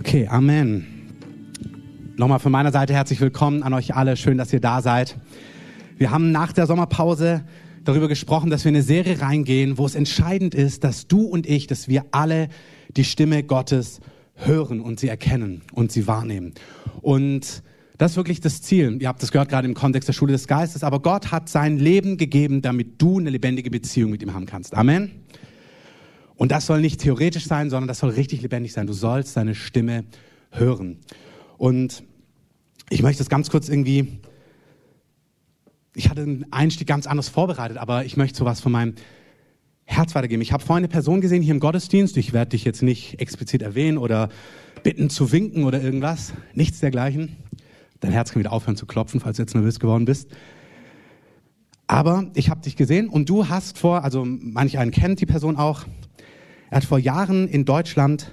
Okay, Amen. Nochmal von meiner Seite herzlich willkommen an euch alle. Schön, dass ihr da seid. Wir haben nach der Sommerpause darüber gesprochen, dass wir in eine Serie reingehen, wo es entscheidend ist, dass du und ich, dass wir alle die Stimme Gottes hören und sie erkennen und sie wahrnehmen. Und das ist wirklich das Ziel. Ihr habt das gehört gerade im Kontext der Schule des Geistes, aber Gott hat sein Leben gegeben, damit du eine lebendige Beziehung mit ihm haben kannst. Amen. Und das soll nicht theoretisch sein, sondern das soll richtig lebendig sein. Du sollst seine Stimme hören. Und ich möchte das ganz kurz irgendwie, ich hatte einen Einstieg ganz anders vorbereitet, aber ich möchte sowas von meinem Herz weitergeben. Ich habe vorhin eine Person gesehen hier im Gottesdienst. Ich werde dich jetzt nicht explizit erwähnen oder bitten zu winken oder irgendwas. Nichts dergleichen. Dein Herz kann wieder aufhören zu klopfen, falls du jetzt nervös geworden bist. Aber ich habe dich gesehen und du hast vor, also manch einen kennt die Person auch, er hat vor Jahren in Deutschland,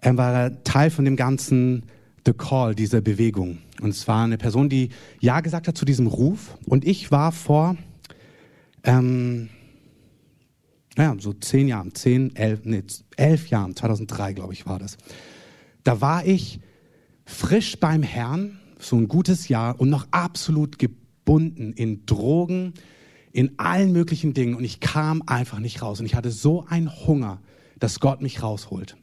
er war Teil von dem ganzen The Call, dieser Bewegung. Und es war eine Person, die Ja gesagt hat zu diesem Ruf. Und ich war vor, ähm, naja, so zehn Jahren, zehn, elf, nee, elf Jahren, 2003 glaube ich war das. Da war ich frisch beim Herrn, so ein gutes Jahr und noch absolut gebunden in Drogen, in allen möglichen Dingen. Und ich kam einfach nicht raus. Und ich hatte so einen Hunger dass Gott mich rausholt.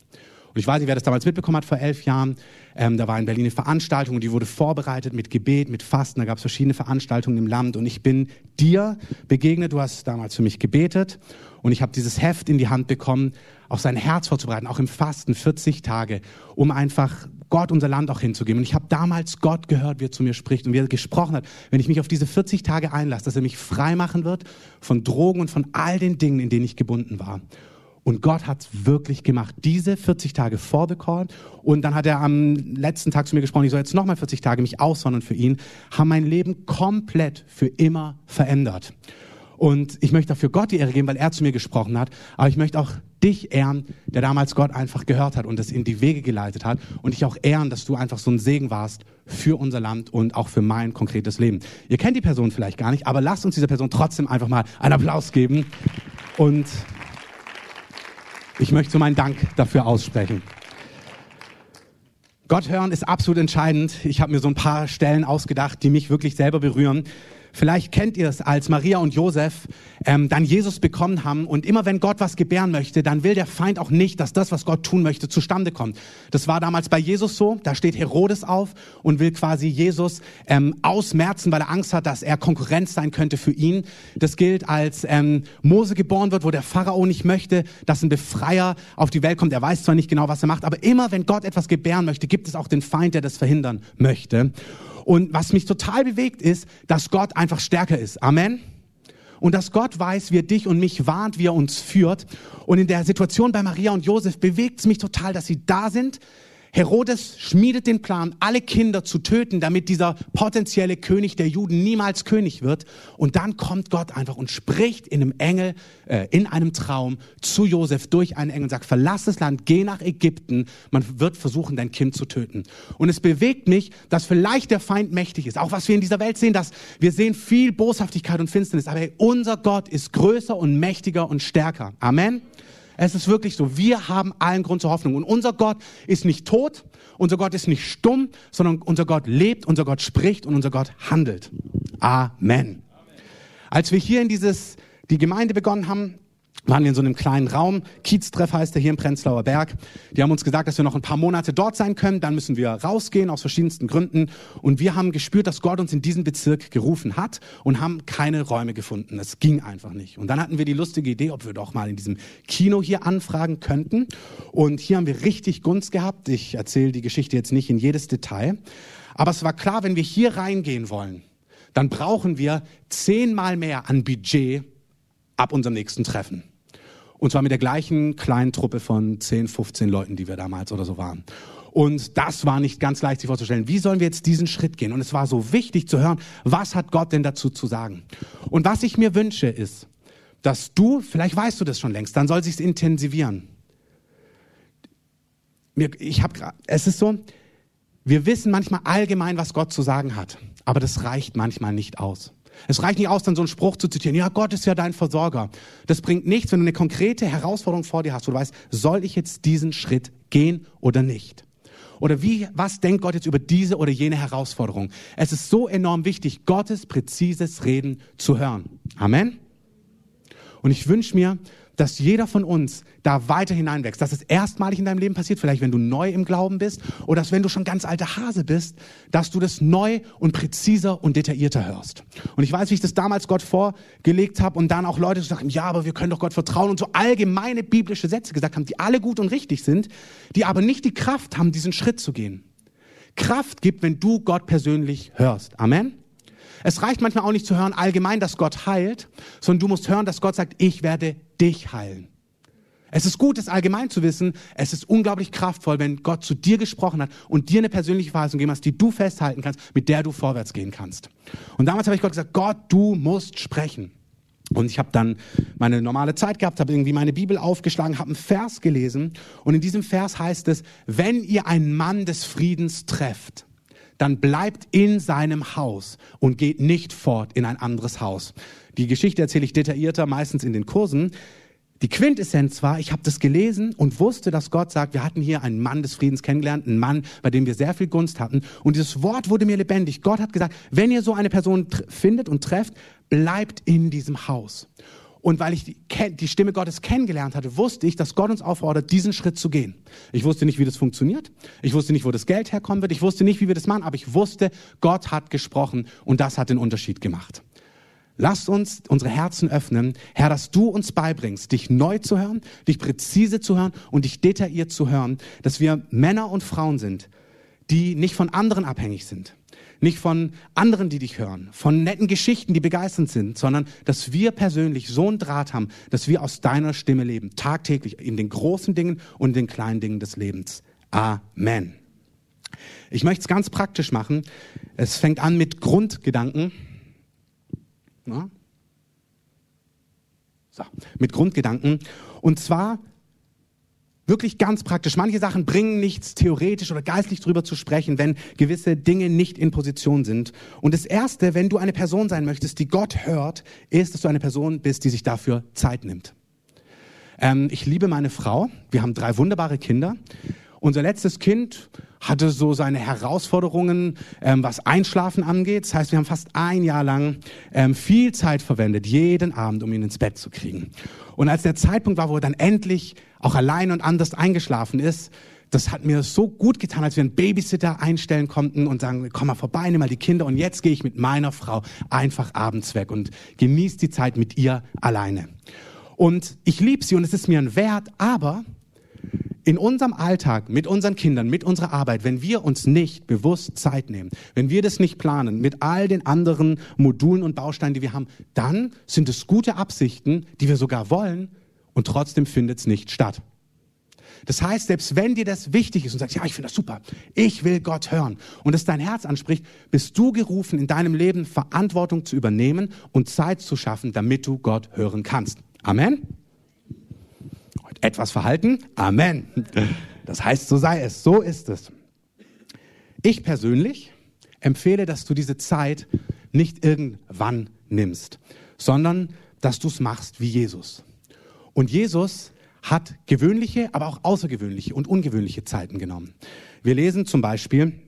Und ich weiß nicht, wer das damals mitbekommen hat vor elf Jahren. Ähm, da war in Berlin eine Veranstaltung und die wurde vorbereitet mit Gebet, mit Fasten. Da gab es verschiedene Veranstaltungen im Land und ich bin dir begegnet. Du hast damals für mich gebetet und ich habe dieses Heft in die Hand bekommen, auch sein Herz vorzubereiten, auch im Fasten 40 Tage, um einfach Gott unser Land auch hinzugeben. Und ich habe damals Gott gehört, wie er zu mir spricht und wie er gesprochen hat, wenn ich mich auf diese 40 Tage einlasse, dass er mich frei machen wird von Drogen und von all den Dingen, in denen ich gebunden war. Und Gott hat es wirklich gemacht. Diese 40 Tage vor the call. Und dann hat er am letzten Tag zu mir gesprochen, ich soll jetzt nochmal 40 Tage mich aussondern für ihn, haben mein Leben komplett für immer verändert. Und ich möchte dafür Gott die Ehre geben, weil er zu mir gesprochen hat. Aber ich möchte auch dich ehren, der damals Gott einfach gehört hat und es in die Wege geleitet hat. Und ich auch ehren, dass du einfach so ein Segen warst für unser Land und auch für mein konkretes Leben. Ihr kennt die Person vielleicht gar nicht, aber lasst uns dieser Person trotzdem einfach mal einen Applaus geben. Und ich möchte meinen Dank dafür aussprechen. Gott hören ist absolut entscheidend. Ich habe mir so ein paar Stellen ausgedacht, die mich wirklich selber berühren. Vielleicht kennt ihr es, als Maria und Josef ähm, dann Jesus bekommen haben. Und immer wenn Gott was gebären möchte, dann will der Feind auch nicht, dass das, was Gott tun möchte, zustande kommt. Das war damals bei Jesus so. Da steht Herodes auf und will quasi Jesus ähm, ausmerzen, weil er Angst hat, dass er Konkurrenz sein könnte für ihn. Das gilt, als ähm, Mose geboren wird, wo der Pharao nicht möchte, dass ein Befreier auf die Welt kommt. Er weiß zwar nicht genau, was er macht, aber immer wenn Gott etwas gebären möchte, gibt es auch den Feind, der das verhindern möchte. Und was mich total bewegt ist, dass Gott einfach stärker ist. Amen. Und dass Gott weiß, wie er dich und mich warnt, wie er uns führt. Und in der Situation bei Maria und Josef bewegt es mich total, dass sie da sind, Herodes schmiedet den Plan, alle Kinder zu töten, damit dieser potenzielle König der Juden niemals König wird. Und dann kommt Gott einfach und spricht in einem Engel, äh, in einem Traum zu Josef durch einen Engel und sagt, verlass das Land, geh nach Ägypten. Man wird versuchen, dein Kind zu töten. Und es bewegt mich, dass vielleicht der Feind mächtig ist. Auch was wir in dieser Welt sehen, dass wir sehen viel Boshaftigkeit und Finsternis. Aber hey, unser Gott ist größer und mächtiger und stärker. Amen. Es ist wirklich so. Wir haben allen Grund zur Hoffnung. Und unser Gott ist nicht tot, unser Gott ist nicht stumm, sondern unser Gott lebt, unser Gott spricht und unser Gott handelt. Amen. Als wir hier in dieses, die Gemeinde begonnen haben, waren wir in so einem kleinen Raum. Kieztreff heißt er hier im Prenzlauer Berg. Die haben uns gesagt, dass wir noch ein paar Monate dort sein können. Dann müssen wir rausgehen aus verschiedensten Gründen. Und wir haben gespürt, dass Gott uns in diesen Bezirk gerufen hat und haben keine Räume gefunden. Es ging einfach nicht. Und dann hatten wir die lustige Idee, ob wir doch mal in diesem Kino hier anfragen könnten. Und hier haben wir richtig Gunst gehabt. Ich erzähle die Geschichte jetzt nicht in jedes Detail. Aber es war klar, wenn wir hier reingehen wollen, dann brauchen wir zehnmal mehr an Budget ab unserem nächsten Treffen. Und zwar mit der gleichen kleinen Truppe von 10, 15 Leuten, die wir damals oder so waren. Und das war nicht ganz leicht sich vorzustellen. Wie sollen wir jetzt diesen Schritt gehen? Und es war so wichtig zu hören, was hat Gott denn dazu zu sagen? Und was ich mir wünsche ist, dass du, vielleicht weißt du das schon längst, dann soll sich's intensivieren. Ich habe, es ist so, wir wissen manchmal allgemein, was Gott zu sagen hat, aber das reicht manchmal nicht aus. Es reicht nicht aus, dann so einen Spruch zu zitieren. Ja, Gott ist ja dein Versorger. Das bringt nichts, wenn du eine konkrete Herausforderung vor dir hast, wo du weißt, soll ich jetzt diesen Schritt gehen oder nicht? Oder wie, was denkt Gott jetzt über diese oder jene Herausforderung? Es ist so enorm wichtig, Gottes präzises Reden zu hören. Amen. Und ich wünsche mir, dass jeder von uns da weiter hineinwächst, dass es erstmalig in deinem Leben passiert, vielleicht wenn du neu im Glauben bist oder dass wenn du schon ganz alter Hase bist, dass du das neu und präziser und detaillierter hörst. Und ich weiß, wie ich das damals Gott vorgelegt habe und dann auch Leute sagen, ja, aber wir können doch Gott vertrauen und so allgemeine biblische Sätze gesagt haben, die alle gut und richtig sind, die aber nicht die Kraft haben, diesen Schritt zu gehen. Kraft gibt, wenn du Gott persönlich hörst. Amen. Es reicht manchmal auch nicht zu hören allgemein, dass Gott heilt, sondern du musst hören, dass Gott sagt, ich werde dich heilen. Es ist gut, es allgemein zu wissen. Es ist unglaublich kraftvoll, wenn Gott zu dir gesprochen hat und dir eine persönliche Verheißung gegeben hat, die du festhalten kannst, mit der du vorwärts gehen kannst. Und damals habe ich Gott gesagt, Gott, du musst sprechen. Und ich habe dann meine normale Zeit gehabt, habe irgendwie meine Bibel aufgeschlagen, habe einen Vers gelesen. Und in diesem Vers heißt es, wenn ihr einen Mann des Friedens trefft, dann bleibt in seinem Haus und geht nicht fort in ein anderes Haus. Die Geschichte erzähle ich detaillierter, meistens in den Kursen. Die Quintessenz war, ich habe das gelesen und wusste, dass Gott sagt, wir hatten hier einen Mann des Friedens kennengelernt, einen Mann, bei dem wir sehr viel Gunst hatten. Und dieses Wort wurde mir lebendig. Gott hat gesagt, wenn ihr so eine Person findet und trefft, bleibt in diesem Haus. Und weil ich die, die, Stimme Gottes kennengelernt hatte, wusste ich, dass Gott uns auffordert, diesen Schritt zu gehen. Ich wusste nicht, wie das funktioniert. Ich wusste nicht, wo das Geld herkommen wird. Ich wusste nicht, wie wir das machen. Aber ich wusste, Gott hat gesprochen und das hat den Unterschied gemacht. Lasst uns unsere Herzen öffnen, Herr, dass du uns beibringst, dich neu zu hören, dich präzise zu hören und dich detailliert zu hören, dass wir Männer und Frauen sind, die nicht von anderen abhängig sind, nicht von anderen, die dich hören, von netten Geschichten, die begeisternd sind, sondern dass wir persönlich so einen Draht haben, dass wir aus deiner Stimme leben, tagtäglich in den großen Dingen und den kleinen Dingen des Lebens. Amen. Ich möchte es ganz praktisch machen. Es fängt an mit Grundgedanken. Na? So, mit Grundgedanken. Und zwar wirklich ganz praktisch. Manche Sachen bringen nichts theoretisch oder geistlich drüber zu sprechen, wenn gewisse Dinge nicht in Position sind. Und das Erste, wenn du eine Person sein möchtest, die Gott hört, ist, dass du eine Person bist, die sich dafür Zeit nimmt. Ähm, ich liebe meine Frau. Wir haben drei wunderbare Kinder. Unser letztes Kind hatte so seine Herausforderungen, ähm, was Einschlafen angeht. Das heißt, wir haben fast ein Jahr lang ähm, viel Zeit verwendet, jeden Abend, um ihn ins Bett zu kriegen. Und als der Zeitpunkt war, wo er dann endlich auch allein und anders eingeschlafen ist, das hat mir so gut getan, als wir einen Babysitter einstellen konnten und sagen, komm mal vorbei, nimm mal die Kinder und jetzt gehe ich mit meiner Frau einfach abends weg und genieße die Zeit mit ihr alleine. Und ich liebe sie und es ist mir ein Wert, aber in unserem Alltag, mit unseren Kindern, mit unserer Arbeit, wenn wir uns nicht bewusst Zeit nehmen, wenn wir das nicht planen, mit all den anderen Modulen und Bausteinen, die wir haben, dann sind es gute Absichten, die wir sogar wollen, und trotzdem findet es nicht statt. Das heißt, selbst wenn dir das wichtig ist und sagst, ja, ich finde das super, ich will Gott hören und es dein Herz anspricht, bist du gerufen, in deinem Leben Verantwortung zu übernehmen und Zeit zu schaffen, damit du Gott hören kannst. Amen etwas verhalten. Amen. Das heißt, so sei es, so ist es. Ich persönlich empfehle, dass du diese Zeit nicht irgendwann nimmst, sondern dass du es machst wie Jesus. Und Jesus hat gewöhnliche, aber auch außergewöhnliche und ungewöhnliche Zeiten genommen. Wir lesen zum Beispiel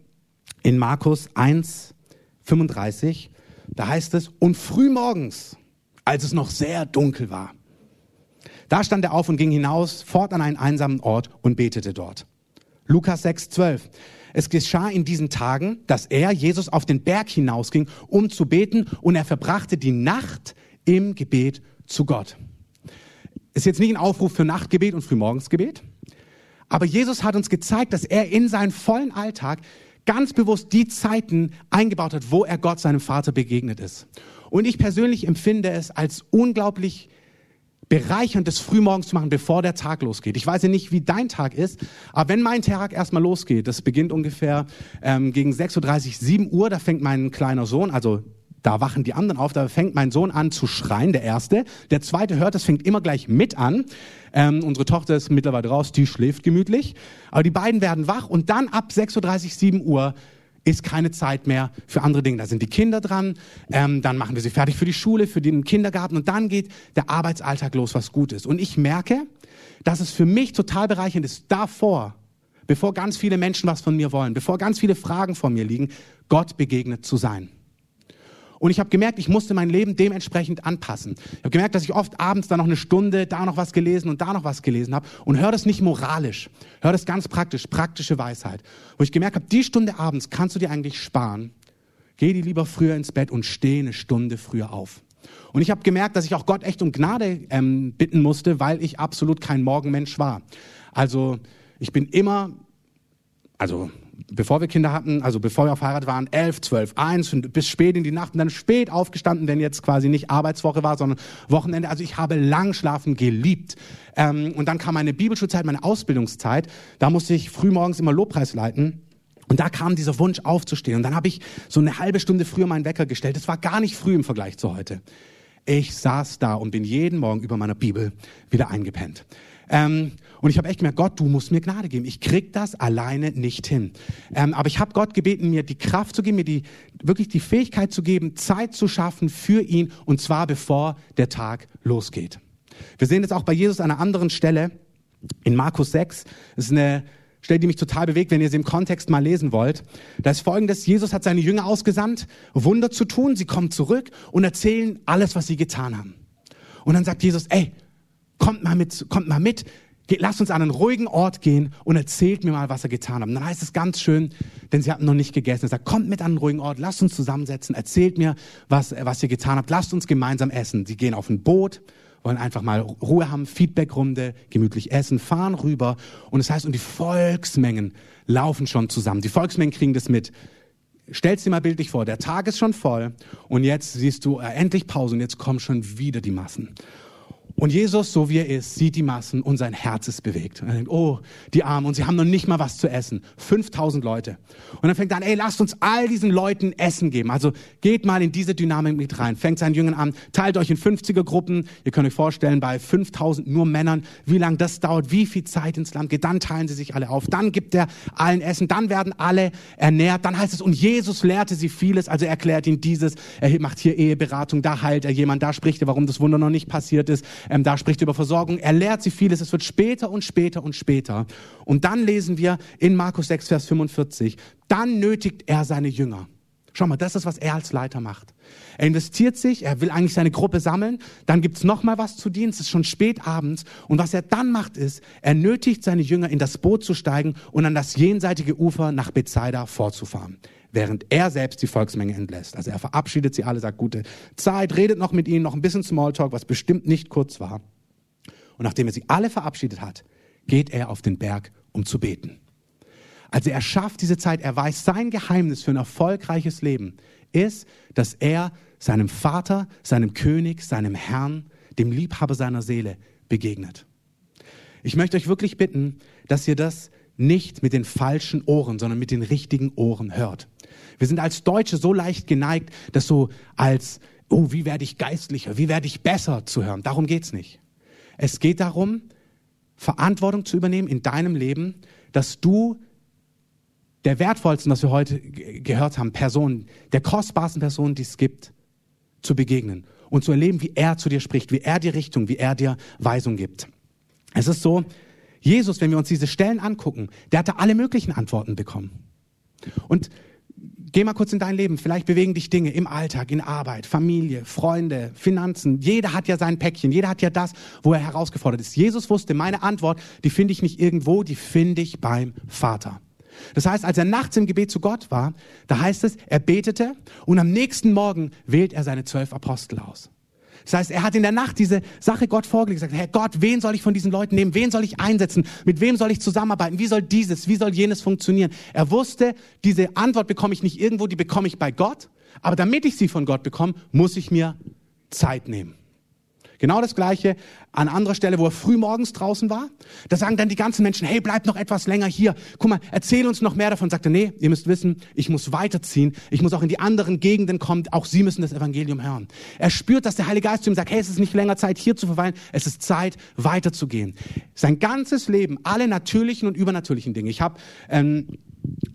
in Markus 1, 35, da heißt es, und früh morgens, als es noch sehr dunkel war, da stand er auf und ging hinaus, fort an einen einsamen Ort und betete dort. Lukas 6, 12. Es geschah in diesen Tagen, dass er, Jesus, auf den Berg hinausging, um zu beten, und er verbrachte die Nacht im Gebet zu Gott. Ist jetzt nicht ein Aufruf für Nachtgebet und Frühmorgensgebet, aber Jesus hat uns gezeigt, dass er in seinen vollen Alltag ganz bewusst die Zeiten eingebaut hat, wo er Gott, seinem Vater, begegnet ist. Und ich persönlich empfinde es als unglaublich bereichernd, das frühmorgens zu machen, bevor der Tag losgeht. Ich weiß ja nicht, wie dein Tag ist, aber wenn mein Tag erstmal losgeht, das beginnt ungefähr ähm, gegen 6.30 Uhr, 7 Uhr, da fängt mein kleiner Sohn, also da wachen die anderen auf, da fängt mein Sohn an zu schreien, der Erste. Der Zweite hört, das fängt immer gleich mit an. Ähm, unsere Tochter ist mittlerweile raus, die schläft gemütlich. Aber die beiden werden wach und dann ab 6.30 Uhr, 7 Uhr ist keine Zeit mehr für andere Dinge. Da sind die Kinder dran, ähm, dann machen wir sie fertig für die Schule, für den Kindergarten und dann geht der Arbeitsalltag los, was gut ist. Und ich merke, dass es für mich total bereichernd ist, davor bevor ganz viele Menschen was von mir wollen, bevor ganz viele Fragen vor mir liegen, Gott begegnet zu sein. Und ich habe gemerkt, ich musste mein Leben dementsprechend anpassen. Ich habe gemerkt, dass ich oft abends da noch eine Stunde da noch was gelesen und da noch was gelesen habe und höre das nicht moralisch, höre das ganz praktisch, praktische Weisheit. Wo ich gemerkt habe, die Stunde abends kannst du dir eigentlich sparen. Geh die lieber früher ins Bett und steh eine Stunde früher auf. Und ich habe gemerkt, dass ich auch Gott echt um Gnade ähm, bitten musste, weil ich absolut kein Morgenmensch war. Also ich bin immer, also bevor wir Kinder hatten, also bevor wir auf Heirat waren, elf, zwölf, eins und bis spät in die Nacht und dann spät aufgestanden, wenn jetzt quasi nicht Arbeitswoche war, sondern Wochenende. Also ich habe lang schlafen geliebt. Ähm, und dann kam meine Bibelschulzeit, meine Ausbildungszeit. Da musste ich frühmorgens immer Lobpreis leiten. Und da kam dieser Wunsch aufzustehen. Und dann habe ich so eine halbe Stunde früher meinen Wecker gestellt. Das war gar nicht früh im Vergleich zu heute. Ich saß da und bin jeden Morgen über meiner Bibel wieder eingepennt. Ähm, und ich habe echt gemerkt, Gott, du musst mir Gnade geben. Ich krieg das alleine nicht hin. Ähm, aber ich habe Gott gebeten, mir die Kraft zu geben, mir die wirklich die Fähigkeit zu geben, Zeit zu schaffen für ihn und zwar bevor der Tag losgeht. Wir sehen das auch bei Jesus an einer anderen Stelle in Markus 6. Das ist eine Stelle, die mich total bewegt, wenn ihr sie im Kontext mal lesen wollt. Da ist folgendes, Jesus hat seine Jünger ausgesandt, Wunder zu tun. Sie kommen zurück und erzählen alles, was sie getan haben. Und dann sagt Jesus, ey, kommt mal mit, kommt mal mit, lasst uns an einen ruhigen Ort gehen und erzählt mir mal, was er getan hat. Und dann heißt es ganz schön, denn sie hatten noch nicht gegessen. Er sagt, kommt mit an einen ruhigen Ort, lasst uns zusammensetzen, erzählt mir, was, was ihr getan habt, lasst uns gemeinsam essen. Sie gehen auf ein Boot, wollen einfach mal Ruhe haben, Feedbackrunde, gemütlich essen, fahren rüber. Und es das heißt, und die Volksmengen laufen schon zusammen. Die Volksmengen kriegen das mit. Stell's dir mal bildlich vor, der Tag ist schon voll und jetzt siehst du äh, endlich Pause und jetzt kommen schon wieder die Massen. Und Jesus, so wie er ist, sieht die Massen und sein Herz ist bewegt. Und er denkt, oh, die Armen, und sie haben noch nicht mal was zu essen. 5000 Leute. Und dann fängt er an, ey, lasst uns all diesen Leuten Essen geben. Also geht mal in diese Dynamik mit rein. Fängt seinen Jüngern an, teilt euch in 50er Gruppen. Ihr könnt euch vorstellen, bei 5000 nur Männern, wie lange das dauert, wie viel Zeit ins Land geht. Dann teilen sie sich alle auf. Dann gibt er allen Essen. Dann werden alle ernährt. Dann heißt es, und Jesus lehrte sie vieles. Also er erklärt ihnen dieses. Er macht hier Eheberatung. Da heilt er jemand. Da spricht er, warum das Wunder noch nicht passiert ist ähm, da spricht er über Versorgung, er lehrt sie vieles, es wird später und später und später. Und dann lesen wir in Markus 6, Vers 45, dann nötigt er seine Jünger. Schau mal, das ist, was er als Leiter macht. Er investiert sich, er will eigentlich seine Gruppe sammeln, dann gibt's noch mal was zu dienen, es ist schon spät abends. Und was er dann macht, ist, er nötigt seine Jünger, in das Boot zu steigen und an das jenseitige Ufer nach Bethsaida vorzufahren während er selbst die Volksmenge entlässt. Also er verabschiedet sie alle, sagt gute Zeit, redet noch mit ihnen, noch ein bisschen Smalltalk, was bestimmt nicht kurz war. Und nachdem er sie alle verabschiedet hat, geht er auf den Berg, um zu beten. Also er schafft diese Zeit, er weiß, sein Geheimnis für ein erfolgreiches Leben ist, dass er seinem Vater, seinem König, seinem Herrn, dem Liebhaber seiner Seele begegnet. Ich möchte euch wirklich bitten, dass ihr das nicht mit den falschen Ohren, sondern mit den richtigen Ohren hört. Wir sind als Deutsche so leicht geneigt, das so als, oh, wie werde ich geistlicher, wie werde ich besser zu hören. Darum geht's nicht. Es geht darum, Verantwortung zu übernehmen in deinem Leben, dass du der wertvollsten, was wir heute gehört haben, Person, der kostbarsten Person, die es gibt, zu begegnen und zu erleben, wie er zu dir spricht, wie er dir Richtung, wie er dir Weisung gibt. Es ist so, Jesus, wenn wir uns diese Stellen angucken, der hatte alle möglichen Antworten bekommen. Und geh mal kurz in dein Leben. Vielleicht bewegen dich Dinge im Alltag, in Arbeit, Familie, Freunde, Finanzen. Jeder hat ja sein Päckchen. Jeder hat ja das, wo er herausgefordert ist. Jesus wusste, meine Antwort, die finde ich nicht irgendwo, die finde ich beim Vater. Das heißt, als er nachts im Gebet zu Gott war, da heißt es, er betete und am nächsten Morgen wählt er seine zwölf Apostel aus. Das heißt, er hat in der Nacht diese Sache Gott vorgelegt, gesagt, Herr Gott, wen soll ich von diesen Leuten nehmen? Wen soll ich einsetzen? Mit wem soll ich zusammenarbeiten? Wie soll dieses, wie soll jenes funktionieren? Er wusste, diese Antwort bekomme ich nicht irgendwo, die bekomme ich bei Gott. Aber damit ich sie von Gott bekomme, muss ich mir Zeit nehmen. Genau das Gleiche an anderer Stelle, wo er früh morgens draußen war. Da sagen dann die ganzen Menschen, hey, bleib noch etwas länger hier. Guck mal, erzähl uns noch mehr davon. Sagt er, nee, ihr müsst wissen, ich muss weiterziehen. Ich muss auch in die anderen Gegenden kommen. Auch sie müssen das Evangelium hören. Er spürt, dass der Heilige Geist zu ihm sagt, hey, es ist nicht länger Zeit, hier zu verweilen. Es ist Zeit, weiterzugehen. Sein ganzes Leben, alle natürlichen und übernatürlichen Dinge. Ich habe ähm,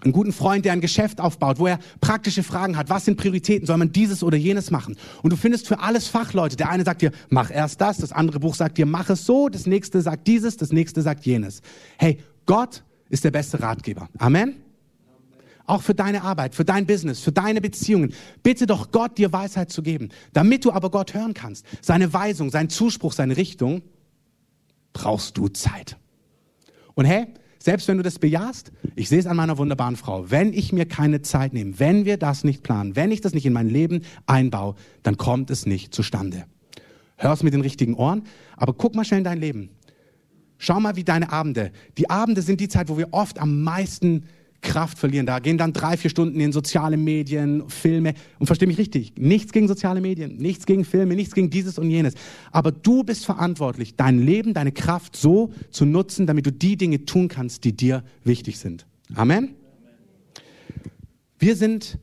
einen guten Freund, der ein Geschäft aufbaut, wo er praktische Fragen hat. Was sind Prioritäten? Soll man dieses oder jenes machen? Und du findest für alles Fachleute. Der eine sagt dir, mach erst das. Das andere Buch sagt dir, mach es so. Das nächste sagt dieses. Das nächste sagt jenes. Hey, Gott ist der beste Ratgeber. Amen. Auch für deine Arbeit, für dein Business, für deine Beziehungen. Bitte doch Gott, dir Weisheit zu geben. Damit du aber Gott hören kannst, seine Weisung, seinen Zuspruch, seine Richtung, brauchst du Zeit. Und hey, selbst wenn du das bejahst, ich sehe es an meiner wunderbaren Frau, wenn ich mir keine Zeit nehme, wenn wir das nicht planen, wenn ich das nicht in mein Leben einbaue, dann kommt es nicht zustande. Hör es mit den richtigen Ohren, aber guck mal schnell in dein Leben. Schau mal, wie deine Abende. Die Abende sind die Zeit, wo wir oft am meisten Kraft verlieren. Da gehen dann drei, vier Stunden in soziale Medien, Filme. Und versteh mich richtig, nichts gegen soziale Medien, nichts gegen Filme, nichts gegen dieses und jenes. Aber du bist verantwortlich, dein Leben, deine Kraft so zu nutzen, damit du die Dinge tun kannst, die dir wichtig sind. Amen. Wir sind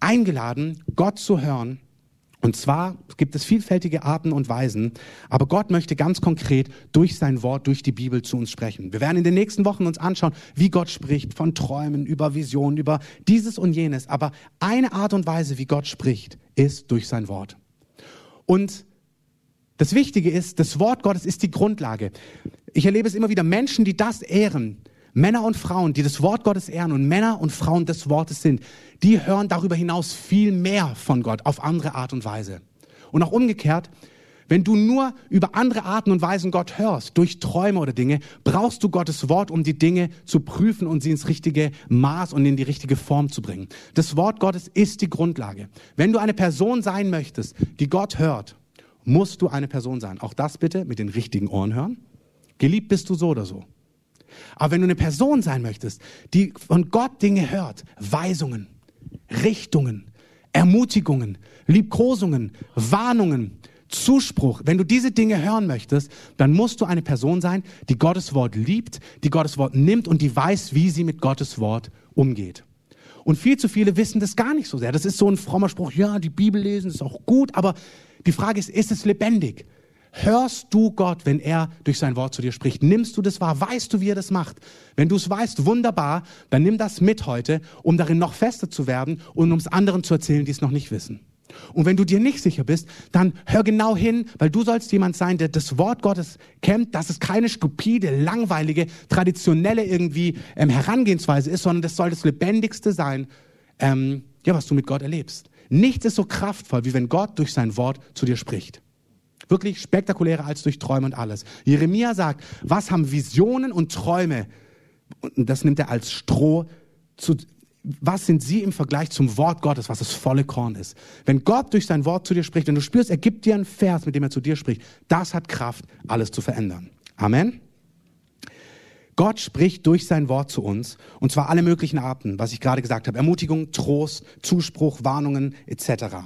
eingeladen, Gott zu hören und zwar gibt es vielfältige Arten und Weisen, aber Gott möchte ganz konkret durch sein Wort, durch die Bibel zu uns sprechen. Wir werden in den nächsten Wochen uns anschauen, wie Gott spricht, von Träumen, über Visionen, über dieses und jenes. Aber eine Art und Weise, wie Gott spricht, ist durch sein Wort. Und das Wichtige ist, das Wort Gottes ist die Grundlage. Ich erlebe es immer wieder, Menschen, die das ehren, Männer und Frauen, die das Wort Gottes ehren und Männer und Frauen des Wortes sind, die hören darüber hinaus viel mehr von Gott auf andere Art und Weise. Und auch umgekehrt, wenn du nur über andere Arten und Weisen Gott hörst, durch Träume oder Dinge, brauchst du Gottes Wort, um die Dinge zu prüfen und sie ins richtige Maß und in die richtige Form zu bringen. Das Wort Gottes ist die Grundlage. Wenn du eine Person sein möchtest, die Gott hört, musst du eine Person sein. Auch das bitte mit den richtigen Ohren hören. Geliebt bist du so oder so. Aber wenn du eine Person sein möchtest, die von Gott Dinge hört, Weisungen, Richtungen, Ermutigungen, Liebkosungen, Warnungen, Zuspruch, wenn du diese Dinge hören möchtest, dann musst du eine Person sein, die Gottes Wort liebt, die Gottes Wort nimmt und die weiß, wie sie mit Gottes Wort umgeht. Und viel zu viele wissen das gar nicht so sehr. Das ist so ein frommer Spruch, ja, die Bibel lesen ist auch gut, aber die Frage ist, ist es lebendig? Hörst du Gott, wenn er durch sein Wort zu dir spricht? Nimmst du das wahr? Weißt du, wie er das macht? Wenn du es weißt, wunderbar, dann nimm das mit heute, um darin noch fester zu werden und um es anderen zu erzählen, die es noch nicht wissen. Und wenn du dir nicht sicher bist, dann hör genau hin, weil du sollst jemand sein, der das Wort Gottes kennt, dass es keine stupide, langweilige, traditionelle irgendwie ähm, Herangehensweise ist, sondern das soll das Lebendigste sein, ähm, ja, was du mit Gott erlebst. Nichts ist so kraftvoll, wie wenn Gott durch sein Wort zu dir spricht. Wirklich spektakulärer als durch Träume und alles. Jeremia sagt, was haben Visionen und Träume? Und das nimmt er als Stroh zu, was sind sie im Vergleich zum Wort Gottes, was das volle Korn ist? Wenn Gott durch sein Wort zu dir spricht, wenn du spürst, er gibt dir einen Vers, mit dem er zu dir spricht, das hat Kraft, alles zu verändern. Amen. Gott spricht durch sein Wort zu uns, und zwar alle möglichen Arten, was ich gerade gesagt habe. Ermutigung, Trost, Zuspruch, Warnungen etc.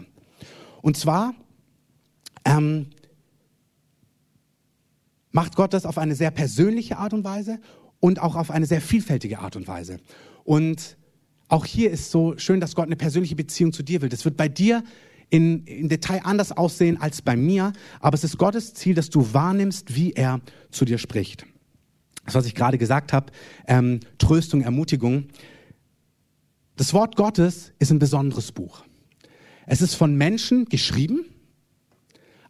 Und zwar ähm, macht Gott das auf eine sehr persönliche Art und Weise und auch auf eine sehr vielfältige Art und Weise. Und auch hier ist so schön, dass Gott eine persönliche Beziehung zu dir will. Das wird bei dir in, in Detail anders aussehen als bei mir, aber es ist Gottes Ziel, dass du wahrnimmst, wie er zu dir spricht. Das, was ich gerade gesagt habe, ähm, Tröstung, Ermutigung. Das Wort Gottes ist ein besonderes Buch. Es ist von Menschen geschrieben,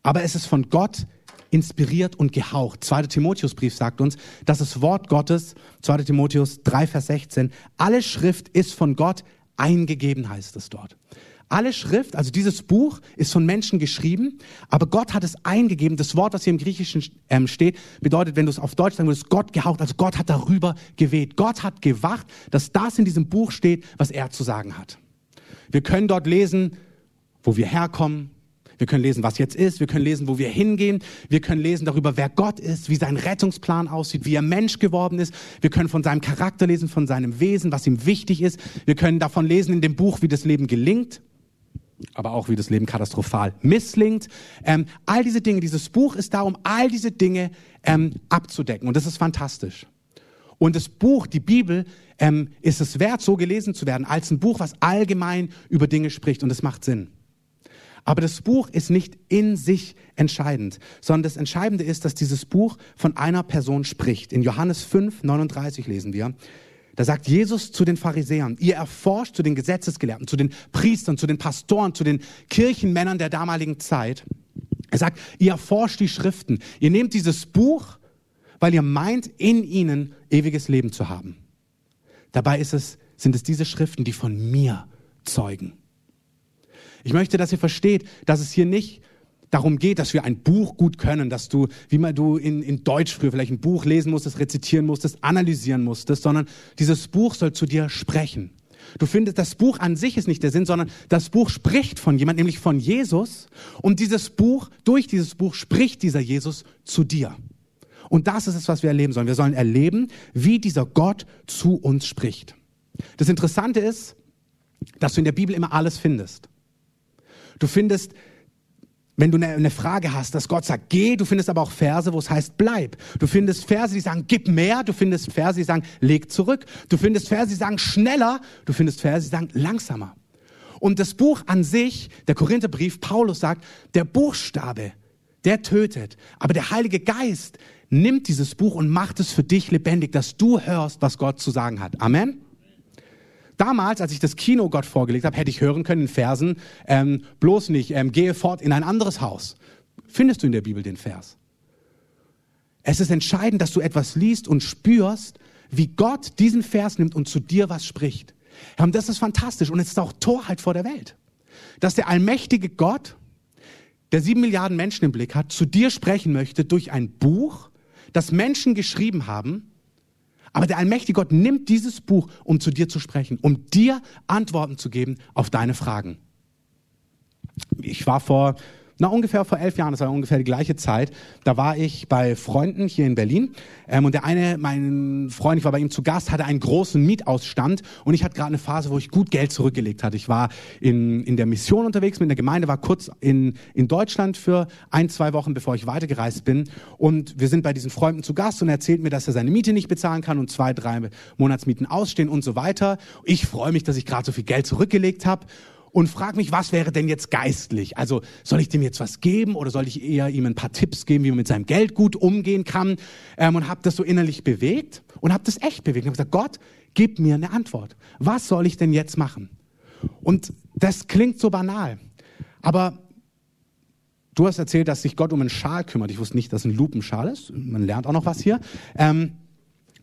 aber es ist von Gott inspiriert und gehaucht. 2. Timotheusbrief sagt uns, dass das Wort Gottes, 2. Timotheus 3, Vers 16, alle Schrift ist von Gott eingegeben, heißt es dort. Alle Schrift, also dieses Buch, ist von Menschen geschrieben, aber Gott hat es eingegeben. Das Wort, was hier im Griechischen ähm, steht, bedeutet, wenn du es auf Deutsch sagen würdest, Gott gehaucht, also Gott hat darüber geweht. Gott hat gewacht, dass das in diesem Buch steht, was er zu sagen hat. Wir können dort lesen, wo wir herkommen, wir können lesen, was jetzt ist. Wir können lesen, wo wir hingehen. Wir können lesen darüber, wer Gott ist, wie sein Rettungsplan aussieht, wie er Mensch geworden ist. Wir können von seinem Charakter lesen, von seinem Wesen, was ihm wichtig ist. Wir können davon lesen in dem Buch, wie das Leben gelingt, aber auch wie das Leben katastrophal misslingt. Ähm, all diese Dinge, dieses Buch ist da, um all diese Dinge ähm, abzudecken. Und das ist fantastisch. Und das Buch, die Bibel, ähm, ist es wert, so gelesen zu werden, als ein Buch, was allgemein über Dinge spricht. Und das macht Sinn. Aber das Buch ist nicht in sich entscheidend, sondern das Entscheidende ist, dass dieses Buch von einer Person spricht. In Johannes 5, 39 lesen wir, da sagt Jesus zu den Pharisäern, ihr erforscht zu den Gesetzesgelehrten, zu den Priestern, zu den Pastoren, zu den Kirchenmännern der damaligen Zeit. Er sagt, ihr erforscht die Schriften. Ihr nehmt dieses Buch, weil ihr meint, in ihnen ewiges Leben zu haben. Dabei ist es, sind es diese Schriften, die von mir zeugen. Ich möchte, dass ihr versteht, dass es hier nicht darum geht, dass wir ein Buch gut können, dass du, wie man du in, in Deutsch früher vielleicht ein Buch lesen musstest, rezitieren musstest, analysieren musstest, sondern dieses Buch soll zu dir sprechen. Du findest, das Buch an sich ist nicht der Sinn, sondern das Buch spricht von jemand, nämlich von Jesus. Und dieses Buch, durch dieses Buch spricht dieser Jesus zu dir. Und das ist es, was wir erleben sollen. Wir sollen erleben, wie dieser Gott zu uns spricht. Das Interessante ist, dass du in der Bibel immer alles findest. Du findest wenn du eine, Frage hast, dass Gott sagt, geh, du findest aber auch Verse, wo es heißt, bleib. Du findest Verse, die sagen, gib mehr, du findest Verse, die sagen, leg zurück. Du findest Verse, die sagen, schneller, du findest Verse, die sagen, langsamer. Und das Buch an sich, der Korintherbrief, Paulus sagt, der Buchstabe, der tötet, aber der Heilige Geist nimmt dieses Buch und macht es für dich lebendig, dass du hörst, was Gott zu sagen hat. Amen. Damals, als ich das Kino Gott vorgelegt habe, hätte ich hören können in Versen, ähm, bloß nicht, ähm, gehe fort in ein anderes Haus. Findest du in der Bibel den Vers? Es ist entscheidend, dass du etwas liest und spürst, wie Gott diesen Vers nimmt und zu dir was spricht. Und das ist fantastisch und es ist auch Torheit vor der Welt. Dass der allmächtige Gott, der sieben Milliarden Menschen im Blick hat, zu dir sprechen möchte durch ein Buch, das Menschen geschrieben haben, aber der allmächtige Gott nimmt dieses Buch, um zu dir zu sprechen, um dir Antworten zu geben auf deine Fragen. Ich war vor na, ungefähr vor elf Jahren, das war ungefähr die gleiche Zeit, da war ich bei Freunden hier in Berlin ähm, und der eine, mein Freund, ich war bei ihm zu Gast, hatte einen großen Mietausstand und ich hatte gerade eine Phase, wo ich gut Geld zurückgelegt hatte. Ich war in, in der Mission unterwegs mit der Gemeinde, war kurz in, in Deutschland für ein, zwei Wochen, bevor ich weitergereist bin und wir sind bei diesen Freunden zu Gast und er erzählt mir, dass er seine Miete nicht bezahlen kann und zwei, drei Monatsmieten ausstehen und so weiter. Ich freue mich, dass ich gerade so viel Geld zurückgelegt habe und frage mich, was wäre denn jetzt geistlich? Also soll ich dem jetzt was geben oder soll ich eher ihm ein paar Tipps geben, wie man mit seinem Geld gut umgehen kann? Ähm, und habe das so innerlich bewegt und habe das echt bewegt. Und habe gesagt, Gott, gib mir eine Antwort. Was soll ich denn jetzt machen? Und das klingt so banal, aber du hast erzählt, dass sich Gott um einen Schal kümmert. Ich wusste nicht, dass ein Lupenschal ist. Man lernt auch noch was hier. Ähm,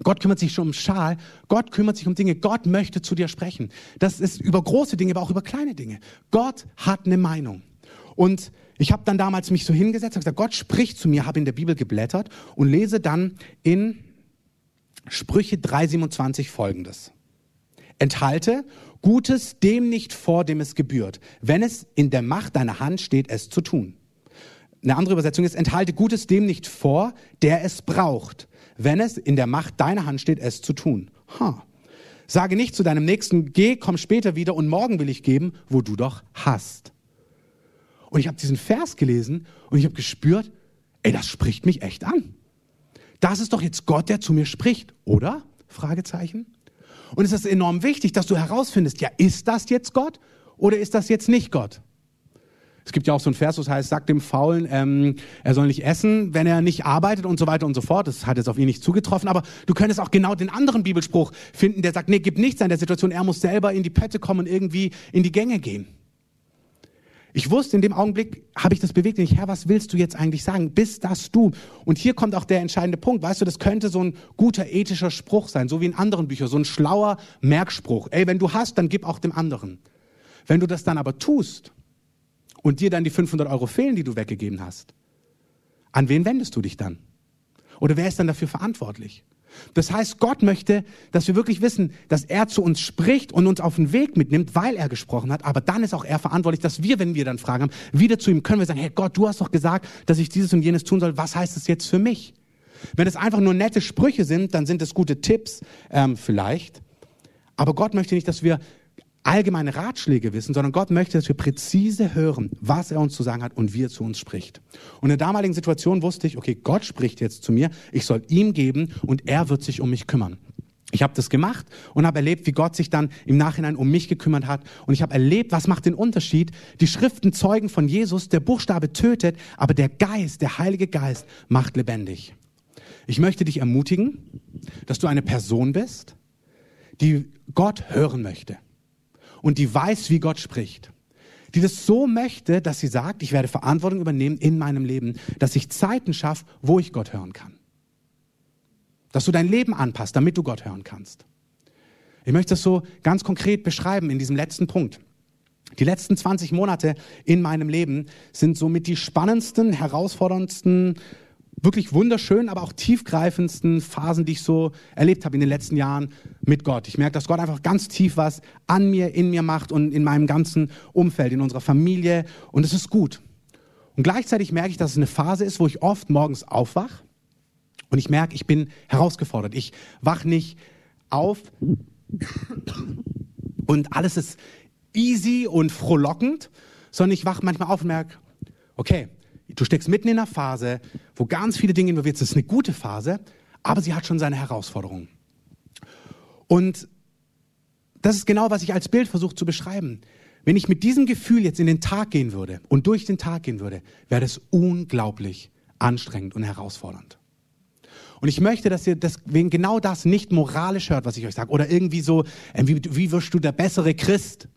Gott kümmert sich schon um Schal. Gott kümmert sich um Dinge. Gott möchte zu dir sprechen. Das ist über große Dinge, aber auch über kleine Dinge. Gott hat eine Meinung. Und ich habe dann damals mich so hingesetzt und gesagt, Gott spricht zu mir, habe in der Bibel geblättert und lese dann in Sprüche 3,27 folgendes. Enthalte Gutes dem nicht vor, dem es gebührt, wenn es in der Macht deiner Hand steht, es zu tun. Eine andere Übersetzung ist, enthalte Gutes dem nicht vor, der es braucht, wenn es in der Macht deiner Hand steht, es zu tun. Ha. Sage nicht zu deinem Nächsten, geh, komm später wieder und morgen will ich geben, wo du doch hast. Und ich habe diesen Vers gelesen und ich habe gespürt, ey, das spricht mich echt an. Das ist doch jetzt Gott, der zu mir spricht, oder? Fragezeichen. Und es ist enorm wichtig, dass du herausfindest, ja, ist das jetzt Gott oder ist das jetzt nicht Gott? Es gibt ja auch so ein Vers, das heißt, sagt dem Faulen, ähm, er soll nicht essen, wenn er nicht arbeitet und so weiter und so fort. Das hat jetzt auf ihn nicht zugetroffen, aber du könntest auch genau den anderen Bibelspruch finden, der sagt, nee, gib nichts an der Situation, er muss selber in die Pötte kommen und irgendwie in die Gänge gehen. Ich wusste in dem Augenblick, habe ich das bewegt, nicht, Herr, was willst du jetzt eigentlich sagen? Bist das du? Und hier kommt auch der entscheidende Punkt. Weißt du, das könnte so ein guter ethischer Spruch sein, so wie in anderen Büchern, so ein schlauer Merkspruch. Ey, wenn du hast, dann gib auch dem anderen. Wenn du das dann aber tust, und dir dann die 500 Euro fehlen, die du weggegeben hast, an wen wendest du dich dann? Oder wer ist dann dafür verantwortlich? Das heißt, Gott möchte, dass wir wirklich wissen, dass er zu uns spricht und uns auf den Weg mitnimmt, weil er gesprochen hat. Aber dann ist auch er verantwortlich, dass wir, wenn wir dann Fragen haben, wieder zu ihm können wir sagen, hey Gott, du hast doch gesagt, dass ich dieses und jenes tun soll. Was heißt das jetzt für mich? Wenn es einfach nur nette Sprüche sind, dann sind es gute Tipps, ähm, vielleicht. Aber Gott möchte nicht, dass wir allgemeine Ratschläge wissen, sondern Gott möchte, dass wir präzise hören, was er uns zu sagen hat und wie er zu uns spricht. Und in der damaligen Situation wusste ich, okay, Gott spricht jetzt zu mir, ich soll ihm geben und er wird sich um mich kümmern. Ich habe das gemacht und habe erlebt, wie Gott sich dann im Nachhinein um mich gekümmert hat. Und ich habe erlebt, was macht den Unterschied? Die Schriften zeugen von Jesus, der Buchstabe tötet, aber der Geist, der Heilige Geist macht lebendig. Ich möchte dich ermutigen, dass du eine Person bist, die Gott hören möchte und die weiß, wie Gott spricht. Die das so möchte, dass sie sagt, ich werde Verantwortung übernehmen in meinem Leben, dass ich Zeiten schaffe, wo ich Gott hören kann. Dass du dein Leben anpasst, damit du Gott hören kannst. Ich möchte das so ganz konkret beschreiben in diesem letzten Punkt. Die letzten 20 Monate in meinem Leben sind somit die spannendsten, herausforderndsten, wirklich wunderschönen, aber auch tiefgreifendsten Phasen, die ich so erlebt habe in den letzten Jahren mit Gott. Ich merke, dass Gott einfach ganz tief was an mir, in mir macht und in meinem ganzen Umfeld, in unserer Familie. Und es ist gut. Und gleichzeitig merke ich, dass es eine Phase ist, wo ich oft morgens aufwach und ich merke, ich bin herausgefordert. Ich wach nicht auf und alles ist easy und frohlockend, sondern ich wach manchmal auf und merke, okay, du steckst mitten in einer Phase, wo ganz viele Dinge involviert sind. Es ist eine gute Phase, aber sie hat schon seine Herausforderungen. Und das ist genau, was ich als Bild versuche zu beschreiben. Wenn ich mit diesem Gefühl jetzt in den Tag gehen würde und durch den Tag gehen würde, wäre das unglaublich anstrengend und herausfordernd. Und ich möchte, dass ihr deswegen genau das nicht moralisch hört, was ich euch sage, oder irgendwie so, äh, wie, wie wirst du der bessere Christ?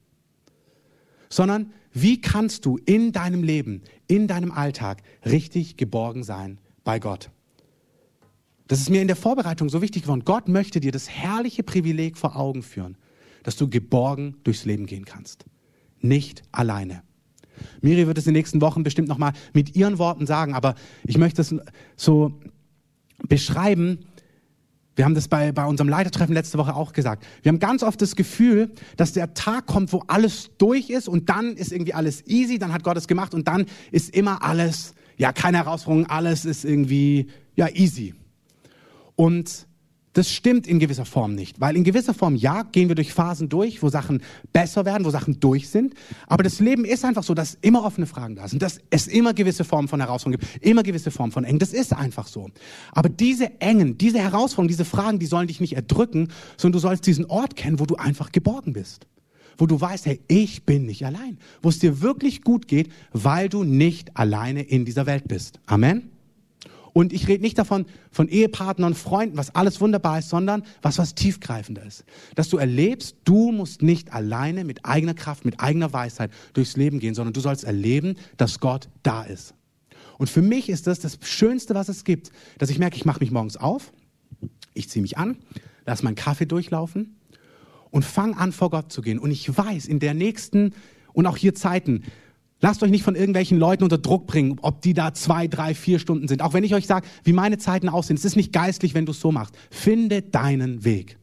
Sondern wie kannst du in deinem Leben, in deinem Alltag richtig geborgen sein bei Gott? Das ist mir in der Vorbereitung so wichtig geworden. Gott möchte dir das herrliche Privileg vor Augen führen, dass du geborgen durchs Leben gehen kannst. Nicht alleine. Miri wird es in den nächsten Wochen bestimmt nochmal mit ihren Worten sagen, aber ich möchte es so beschreiben, wir haben das bei, bei unserem Leitertreffen letzte Woche auch gesagt. Wir haben ganz oft das Gefühl, dass der Tag kommt, wo alles durch ist und dann ist irgendwie alles easy, dann hat Gott es gemacht und dann ist immer alles, ja, keine Herausforderung, alles ist irgendwie, ja, easy. Und das stimmt in gewisser Form nicht, weil in gewisser Form, ja, gehen wir durch Phasen durch, wo Sachen besser werden, wo Sachen durch sind. Aber das Leben ist einfach so, dass immer offene Fragen da sind, dass es immer gewisse Formen von Herausforderungen gibt, immer gewisse Formen von Engen. Das ist einfach so. Aber diese Engen, diese Herausforderungen, diese Fragen, die sollen dich nicht erdrücken, sondern du sollst diesen Ort kennen, wo du einfach geborgen bist. Wo du weißt, hey, ich bin nicht allein. Wo es dir wirklich gut geht, weil du nicht alleine in dieser Welt bist. Amen. Und ich rede nicht davon, von Ehepartnern, Freunden, was alles wunderbar ist, sondern was was tiefgreifender ist. Dass du erlebst, du musst nicht alleine mit eigener Kraft, mit eigener Weisheit durchs Leben gehen, sondern du sollst erleben, dass Gott da ist. Und für mich ist das das Schönste, was es gibt, dass ich merke, ich mache mich morgens auf, ich ziehe mich an, lasse meinen Kaffee durchlaufen und fange an, vor Gott zu gehen. Und ich weiß, in der nächsten und auch hier Zeiten, Lasst euch nicht von irgendwelchen Leuten unter Druck bringen, ob die da zwei, drei, vier Stunden sind. Auch wenn ich euch sage, wie meine Zeiten aussehen. Es ist nicht geistlich, wenn du es so machst. Finde deinen Weg.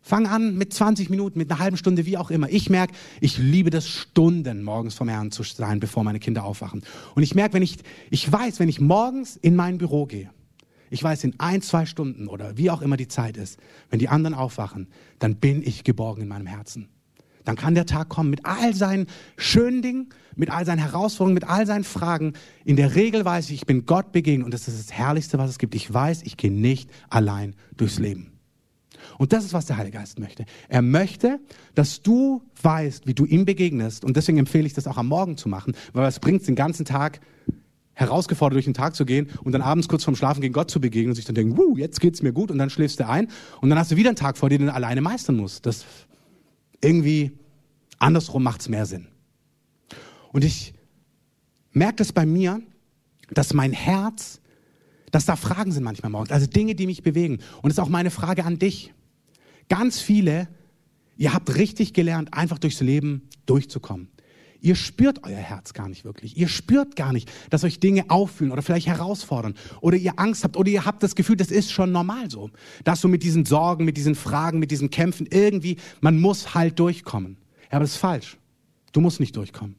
Fang an mit 20 Minuten, mit einer halben Stunde, wie auch immer. Ich merke, ich liebe das Stunden morgens vom Herrn zu sein, bevor meine Kinder aufwachen. Und ich merke, wenn ich, ich weiß, wenn ich morgens in mein Büro gehe, ich weiß, in ein, zwei Stunden oder wie auch immer die Zeit ist, wenn die anderen aufwachen, dann bin ich geborgen in meinem Herzen. Dann kann der Tag kommen mit all seinen schönen Dingen, mit all seinen Herausforderungen, mit all seinen Fragen. In der Regel weiß ich, ich bin Gott begegnet und das ist das Herrlichste, was es gibt. Ich weiß, ich gehe nicht allein durchs Leben. Und das ist, was der Heilige Geist möchte. Er möchte, dass du weißt, wie du ihm begegnest. Und deswegen empfehle ich das auch am Morgen zu machen, weil es bringt den ganzen Tag herausgefordert durch den Tag zu gehen und dann abends kurz vorm Schlafen gegen Gott zu begegnen und sich dann denken, wuh, jetzt geht's mir gut und dann schläfst du ein und dann hast du wieder einen Tag vor dir, den du alleine meistern musst. Das irgendwie andersrum macht es mehr Sinn. Und ich merke das bei mir, dass mein Herz, dass da Fragen sind manchmal morgens, also Dinge, die mich bewegen. Und es ist auch meine Frage an dich. Ganz viele, ihr habt richtig gelernt, einfach durchs Leben durchzukommen. Ihr spürt euer Herz gar nicht wirklich. Ihr spürt gar nicht, dass euch Dinge auffühlen oder vielleicht herausfordern oder ihr Angst habt oder ihr habt das Gefühl, das ist schon normal so. Dass du mit diesen Sorgen, mit diesen Fragen, mit diesen Kämpfen irgendwie, man muss halt durchkommen. Ja, aber das ist falsch. Du musst nicht durchkommen.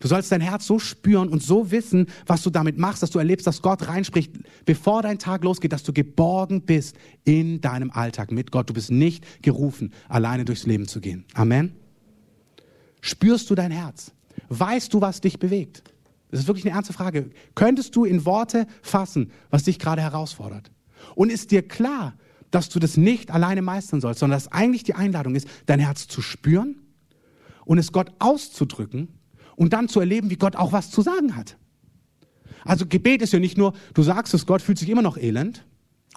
Du sollst dein Herz so spüren und so wissen, was du damit machst, dass du erlebst, dass Gott reinspricht, bevor dein Tag losgeht, dass du geborgen bist in deinem Alltag mit Gott. Du bist nicht gerufen, alleine durchs Leben zu gehen. Amen. Spürst du dein Herz? Weißt du, was dich bewegt? Das ist wirklich eine ernste Frage. Könntest du in Worte fassen, was dich gerade herausfordert? Und ist dir klar, dass du das nicht alleine meistern sollst, sondern dass eigentlich die Einladung ist, dein Herz zu spüren und es Gott auszudrücken und dann zu erleben, wie Gott auch was zu sagen hat. Also Gebet ist ja nicht nur, du sagst es, Gott fühlt sich immer noch elend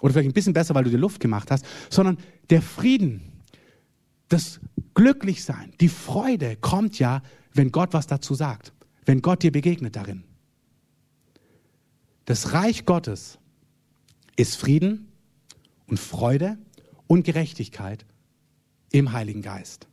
oder vielleicht ein bisschen besser, weil du dir Luft gemacht hast, sondern der Frieden, das Glücklichsein, die Freude kommt ja, wenn Gott was dazu sagt, wenn Gott dir begegnet darin. Das Reich Gottes ist Frieden und Freude und Gerechtigkeit im Heiligen Geist.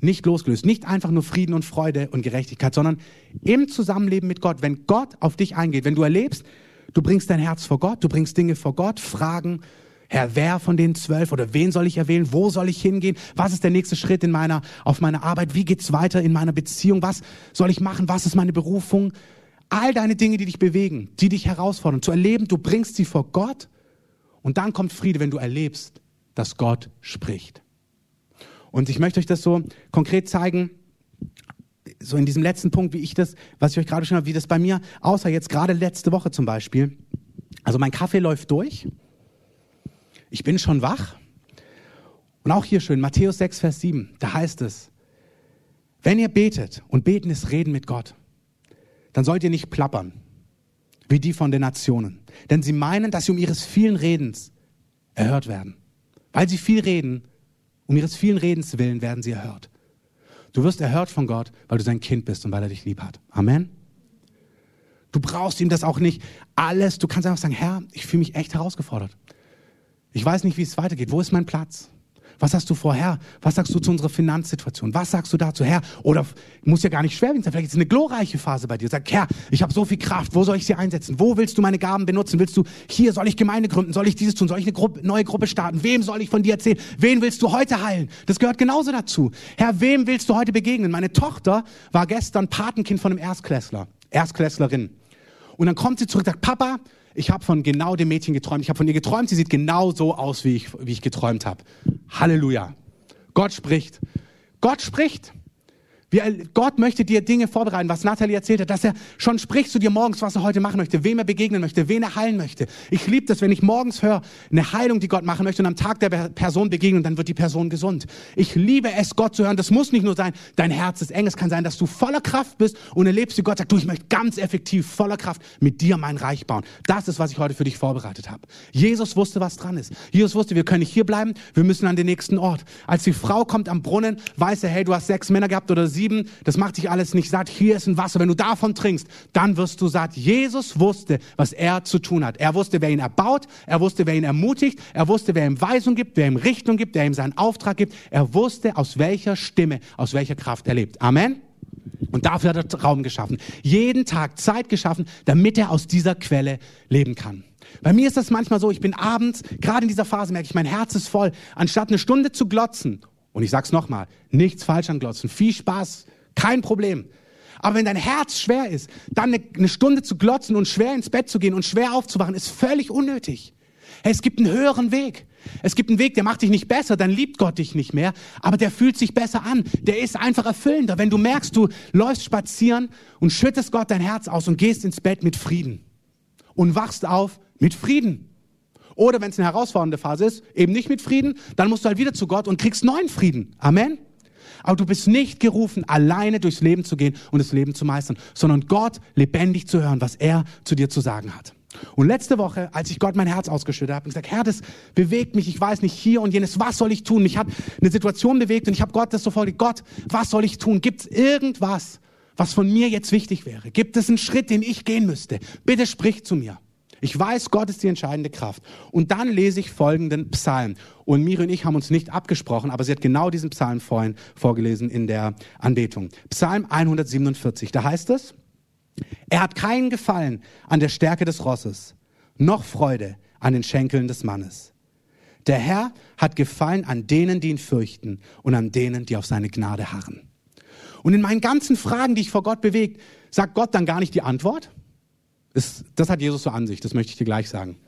Nicht losgelöst, nicht einfach nur Frieden und Freude und Gerechtigkeit, sondern im Zusammenleben mit Gott. Wenn Gott auf dich eingeht, wenn du erlebst, du bringst dein Herz vor Gott, du bringst Dinge vor Gott, Fragen, Herr, wer von den zwölf oder wen soll ich erwählen? Wo soll ich hingehen? Was ist der nächste Schritt in meiner, auf meiner Arbeit? Wie geht's weiter in meiner Beziehung? Was soll ich machen? Was ist meine Berufung? All deine Dinge, die dich bewegen, die dich herausfordern, zu erleben, du bringst sie vor Gott und dann kommt Friede, wenn du erlebst, dass Gott spricht. Und ich möchte euch das so konkret zeigen, so in diesem letzten Punkt, wie ich das, was ich euch gerade schon habe, wie das bei mir aussah, jetzt gerade letzte Woche zum Beispiel. Also mein Kaffee läuft durch. Ich bin schon wach. Und auch hier schön, Matthäus 6, Vers 7, da heißt es, wenn ihr betet, und beten ist Reden mit Gott, dann sollt ihr nicht plappern, wie die von den Nationen. Denn sie meinen, dass sie um ihres vielen Redens erhört werden. Weil sie viel reden, um ihres vielen Redens willen werden sie erhört. Du wirst erhört von Gott, weil du sein Kind bist und weil er dich lieb hat. Amen. Du brauchst ihm das auch nicht alles. Du kannst einfach sagen, Herr, ich fühle mich echt herausgefordert. Ich weiß nicht, wie es weitergeht. Wo ist mein Platz? Was hast du vor, Herr? Was sagst du zu unserer Finanzsituation? Was sagst du dazu, Herr? Oder muss ja gar nicht schwerwiegend sein. Vielleicht ist es eine glorreiche Phase bei dir. Sag, Herr, ich habe so viel Kraft. Wo soll ich sie einsetzen? Wo willst du meine Gaben benutzen? Willst du hier, soll ich Gemeinde gründen? Soll ich dieses tun? Soll ich eine Gruppe, neue Gruppe starten? Wem soll ich von dir erzählen? Wen willst du heute heilen? Das gehört genauso dazu. Herr, wem willst du heute begegnen? Meine Tochter war gestern Patenkind von einem Erstklässler, Erstklässlerin. Und dann kommt sie zurück und sagt, Papa, ich habe von genau dem Mädchen geträumt. Ich habe von ihr geträumt. Sie sieht genau so aus, wie ich, wie ich geträumt habe. Halleluja. Gott spricht. Gott spricht. Wir, Gott möchte dir Dinge vorbereiten, was Nathalie erzählt hat, dass er schon spricht zu dir morgens, was er heute machen möchte, wem er begegnen möchte, wen er heilen möchte. Ich liebe das, wenn ich morgens höre, eine Heilung, die Gott machen möchte und am Tag der Person begegnen, dann wird die Person gesund. Ich liebe es, Gott zu hören. Das muss nicht nur sein, dein Herz ist eng. Es kann sein, dass du voller Kraft bist und erlebst, wie Gott sagt, du, ich möchte ganz effektiv, voller Kraft mit dir mein Reich bauen. Das ist, was ich heute für dich vorbereitet habe. Jesus wusste, was dran ist. Jesus wusste, wir können nicht hier bleiben, wir müssen an den nächsten Ort. Als die Frau kommt am Brunnen, weiß er, hey, du hast sechs Männer gehabt oder sieben, das macht dich alles nicht satt. Hier ist ein Wasser. Wenn du davon trinkst, dann wirst du satt. Jesus wusste, was er zu tun hat. Er wusste, wer ihn erbaut. Er wusste, wer ihn ermutigt. Er wusste, wer ihm Weisung gibt, wer ihm Richtung gibt, wer ihm seinen Auftrag gibt. Er wusste, aus welcher Stimme, aus welcher Kraft er lebt. Amen. Und dafür hat er Raum geschaffen. Jeden Tag Zeit geschaffen, damit er aus dieser Quelle leben kann. Bei mir ist das manchmal so, ich bin abends, gerade in dieser Phase merke ich, mein Herz ist voll. Anstatt eine Stunde zu glotzen und ich sag's nochmal, nichts falsch an Glotzen. Viel Spaß, kein Problem. Aber wenn dein Herz schwer ist, dann eine Stunde zu glotzen und schwer ins Bett zu gehen und schwer aufzuwachen, ist völlig unnötig. Hey, es gibt einen höheren Weg. Es gibt einen Weg, der macht dich nicht besser, dann liebt Gott dich nicht mehr, aber der fühlt sich besser an. Der ist einfach erfüllender. Wenn du merkst, du läufst spazieren und schüttest Gott dein Herz aus und gehst ins Bett mit Frieden und wachst auf mit Frieden. Oder wenn es eine herausfordernde Phase ist, eben nicht mit Frieden, dann musst du halt wieder zu Gott und kriegst neuen Frieden. Amen. Aber du bist nicht gerufen, alleine durchs Leben zu gehen und das Leben zu meistern, sondern Gott lebendig zu hören, was er zu dir zu sagen hat. Und letzte Woche, als ich Gott mein Herz ausgeschüttet habe und gesagt, Herr, das bewegt mich, ich weiß nicht, hier und jenes, was soll ich tun? Mich hat eine Situation bewegt und ich habe Gott das sofort, Gott, was soll ich tun? Gibt es irgendwas, was von mir jetzt wichtig wäre? Gibt es einen Schritt, den ich gehen müsste? Bitte sprich zu mir. Ich weiß, Gott ist die entscheidende Kraft. Und dann lese ich folgenden Psalm. Und Miri und ich haben uns nicht abgesprochen, aber sie hat genau diesen Psalm vorhin vorgelesen in der Anbetung. Psalm 147, da heißt es, er hat keinen Gefallen an der Stärke des Rosses, noch Freude an den Schenkeln des Mannes. Der Herr hat Gefallen an denen, die ihn fürchten und an denen, die auf seine Gnade harren. Und in meinen ganzen Fragen, die ich vor Gott bewegt, sagt Gott dann gar nicht die Antwort, das, das hat Jesus so an sich, das möchte ich dir gleich sagen.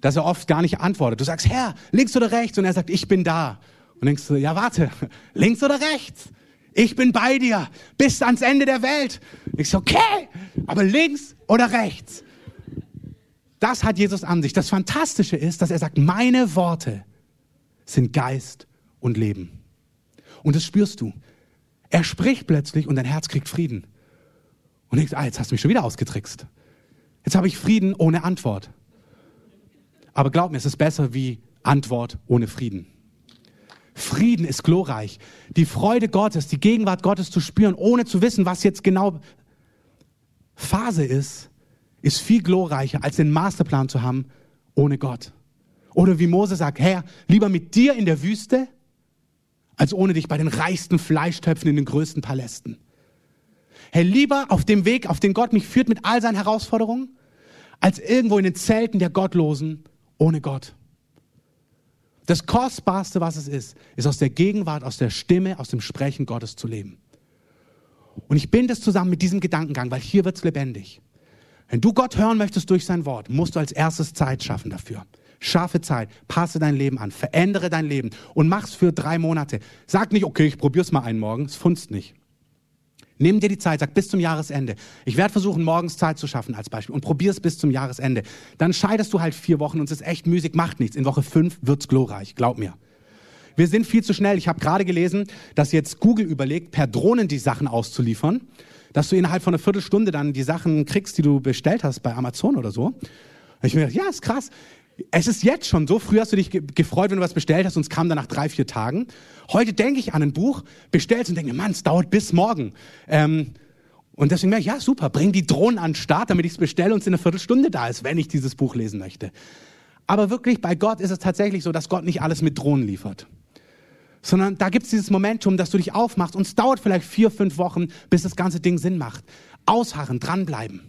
Dass er oft gar nicht antwortet. Du sagst, Herr, links oder rechts? Und er sagt, ich bin da. Und denkst du, ja warte, links oder rechts? Ich bin bei dir bis ans Ende der Welt. Ich so, okay, aber links oder rechts? Das hat Jesus an sich. Das Fantastische ist, dass er sagt, meine Worte sind Geist und Leben. Und das spürst du. Er spricht plötzlich und dein Herz kriegt Frieden. Und denkst, ah, jetzt hast du mich schon wieder ausgetrickst. Jetzt habe ich Frieden ohne Antwort. Aber glaub mir, es ist besser wie Antwort ohne Frieden. Frieden ist glorreich. Die Freude Gottes, die Gegenwart Gottes zu spüren, ohne zu wissen, was jetzt genau Phase ist, ist viel glorreicher, als den Masterplan zu haben ohne Gott. Oder wie Mose sagt, Herr, lieber mit dir in der Wüste als ohne dich bei den reichsten Fleischtöpfen in den größten Palästen. Hey, lieber auf dem Weg, auf den Gott mich führt mit all seinen Herausforderungen, als irgendwo in den Zelten der Gottlosen ohne Gott. Das Kostbarste, was es ist, ist aus der Gegenwart, aus der Stimme, aus dem Sprechen Gottes zu leben. Und ich binde es zusammen mit diesem Gedankengang, weil hier wird es lebendig. Wenn du Gott hören möchtest durch sein Wort, musst du als erstes Zeit schaffen dafür. Schaffe Zeit, passe dein Leben an, verändere dein Leben und mach's für drei Monate. Sag nicht, okay, ich probier's mal einen Morgen, es funzt nicht. Nimm dir die Zeit, sag bis zum Jahresende. Ich werde versuchen, morgens Zeit zu schaffen als Beispiel und probier's bis zum Jahresende. Dann scheidest du halt vier Wochen und es ist echt müßig, macht nichts. In Woche fünf wird's glorreich, glaub mir. Wir sind viel zu schnell. Ich habe gerade gelesen, dass jetzt Google überlegt, per Drohnen die Sachen auszuliefern, dass du innerhalb von einer Viertelstunde dann die Sachen kriegst, die du bestellt hast bei Amazon oder so. Und ich mir gedacht, ja, ist krass. Es ist jetzt schon so. Früher hast du dich gefreut, wenn du was bestellt hast und es kam dann nach drei, vier Tagen. Heute denke ich an ein Buch, bestellst und denke, Mann, es dauert bis morgen. Ähm, und deswegen merke ich, ja, super, bring die Drohnen an den Start, damit ich es bestelle und es in einer Viertelstunde da ist, wenn ich dieses Buch lesen möchte. Aber wirklich, bei Gott ist es tatsächlich so, dass Gott nicht alles mit Drohnen liefert sondern da gibt es dieses Momentum, dass du dich aufmachst und es dauert vielleicht vier, fünf Wochen, bis das ganze Ding Sinn macht. Ausharren, dranbleiben.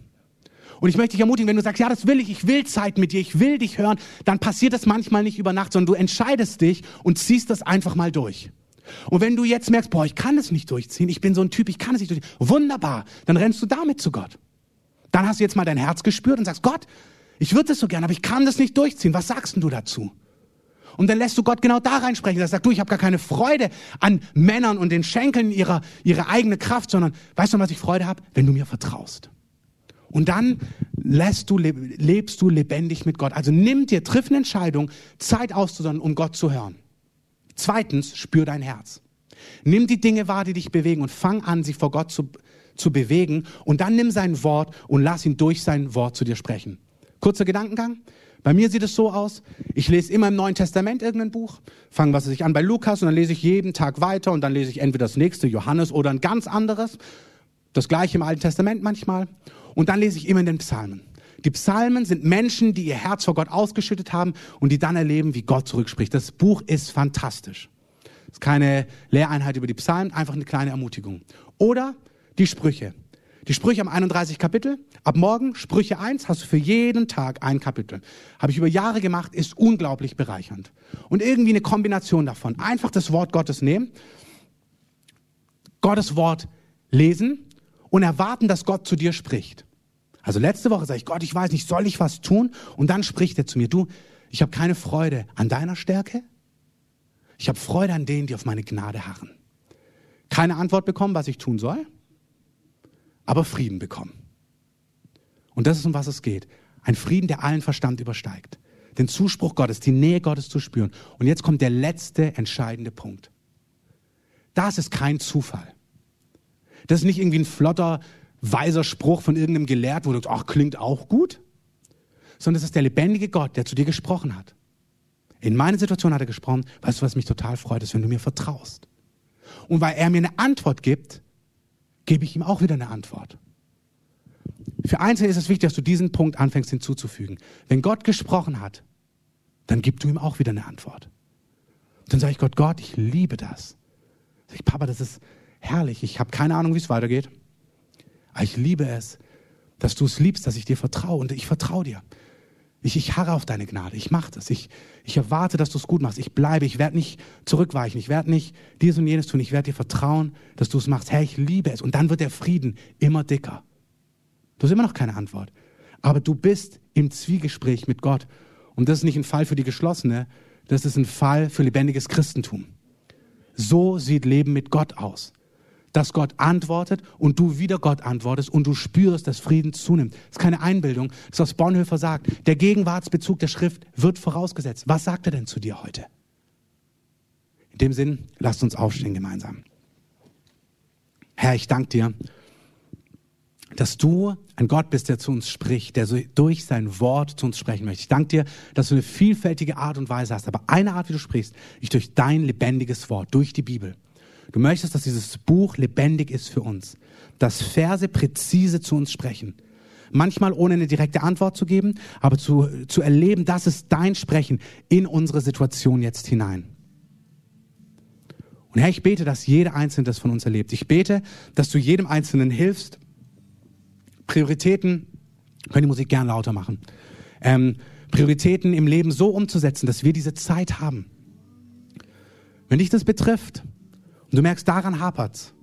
Und ich möchte dich ermutigen, wenn du sagst, ja, das will ich, ich will Zeit mit dir, ich will dich hören, dann passiert das manchmal nicht über Nacht, sondern du entscheidest dich und ziehst das einfach mal durch. Und wenn du jetzt merkst, boah, ich kann es nicht durchziehen, ich bin so ein Typ, ich kann es nicht durchziehen, wunderbar, dann rennst du damit zu Gott. Dann hast du jetzt mal dein Herz gespürt und sagst, Gott, ich würde das so gern, aber ich kann das nicht durchziehen. Was sagst denn du dazu? Und dann lässt du Gott genau da reinsprechen. Er sagt, du, ich habe gar keine Freude an Männern und den Schenkeln ihrer, ihre eigene Kraft, sondern weißt du, was ich Freude habe? Wenn du mir vertraust. Und dann lässt du, lebst du lebendig mit Gott. Also nimm dir, triff eine Entscheidung, Zeit auszusonnen, um Gott zu hören. Zweitens, spür dein Herz. Nimm die Dinge wahr, die dich bewegen und fang an, sie vor Gott zu, zu bewegen. Und dann nimm sein Wort und lass ihn durch sein Wort zu dir sprechen. Kurzer Gedankengang. Bei mir sieht es so aus, ich lese immer im Neuen Testament irgendein Buch, fange was ich an bei Lukas und dann lese ich jeden Tag weiter und dann lese ich entweder das nächste Johannes oder ein ganz anderes, das gleiche im Alten Testament manchmal und dann lese ich immer in den Psalmen. Die Psalmen sind Menschen, die ihr Herz vor Gott ausgeschüttet haben und die dann erleben, wie Gott zurückspricht. Das Buch ist fantastisch. Das ist keine Lehreinheit über die Psalmen, einfach eine kleine Ermutigung. Oder die Sprüche. Die Sprüche haben 31 Kapitel. Ab morgen, Sprüche 1, hast du für jeden Tag ein Kapitel. Habe ich über Jahre gemacht, ist unglaublich bereichernd. Und irgendwie eine Kombination davon. Einfach das Wort Gottes nehmen, Gottes Wort lesen und erwarten, dass Gott zu dir spricht. Also letzte Woche sage ich, Gott, ich weiß nicht, soll ich was tun? Und dann spricht er zu mir, du, ich habe keine Freude an deiner Stärke. Ich habe Freude an denen, die auf meine Gnade harren. Keine Antwort bekommen, was ich tun soll aber Frieden bekommen. Und das ist, um was es geht. Ein Frieden, der allen Verstand übersteigt. Den Zuspruch Gottes, die Nähe Gottes zu spüren. Und jetzt kommt der letzte entscheidende Punkt. Das ist kein Zufall. Das ist nicht irgendwie ein flotter, weiser Spruch von irgendeinem Gelehrt, wo du sagst, ach, klingt auch gut. Sondern es ist der lebendige Gott, der zu dir gesprochen hat. In meiner Situation hat er gesprochen, weißt du, was mich total freut, ist, wenn du mir vertraust. Und weil er mir eine Antwort gibt, gebe ich ihm auch wieder eine Antwort. Für Einzelne ist es wichtig, dass du diesen Punkt anfängst hinzuzufügen. Wenn Gott gesprochen hat, dann gib du ihm auch wieder eine Antwort. Dann sage ich Gott, Gott, ich liebe das. Sag ich, Papa, das ist herrlich. Ich habe keine Ahnung, wie es weitergeht. Aber ich liebe es, dass du es liebst, dass ich dir vertraue und ich vertraue dir. Ich, ich harre auf deine Gnade. Ich mache das. Ich, ich erwarte, dass du es gut machst. Ich bleibe. Ich werde nicht zurückweichen. Ich werde nicht dies und jenes tun. Ich werde dir vertrauen, dass du es machst. Herr, ich liebe es. Und dann wird der Frieden immer dicker. Du hast immer noch keine Antwort. Aber du bist im Zwiegespräch mit Gott. Und das ist nicht ein Fall für die Geschlossene. Das ist ein Fall für lebendiges Christentum. So sieht Leben mit Gott aus dass Gott antwortet und du wieder Gott antwortest und du spürst, dass Frieden zunimmt. Das ist keine Einbildung, das ist was Bonhoeffer sagt. Der Gegenwartsbezug der Schrift wird vorausgesetzt. Was sagt er denn zu dir heute? In dem Sinn, lasst uns aufstehen gemeinsam. Herr, ich danke dir, dass du ein Gott bist, der zu uns spricht, der durch sein Wort zu uns sprechen möchte. Ich danke dir, dass du eine vielfältige Art und Weise hast, aber eine Art, wie du sprichst, ist durch dein lebendiges Wort, durch die Bibel. Du möchtest, dass dieses Buch lebendig ist für uns, dass Verse präzise zu uns sprechen. Manchmal ohne eine direkte Antwort zu geben, aber zu, zu erleben, das ist dein Sprechen in unsere Situation jetzt hinein. Und Herr, ich bete, dass jeder Einzelne das von uns erlebt. Ich bete, dass du jedem Einzelnen hilfst. Prioritäten, können die Musik gern lauter machen. Ähm, Prioritäten im Leben so umzusetzen, dass wir diese Zeit haben. Wenn dich das betrifft und du merkst, daran hapert's.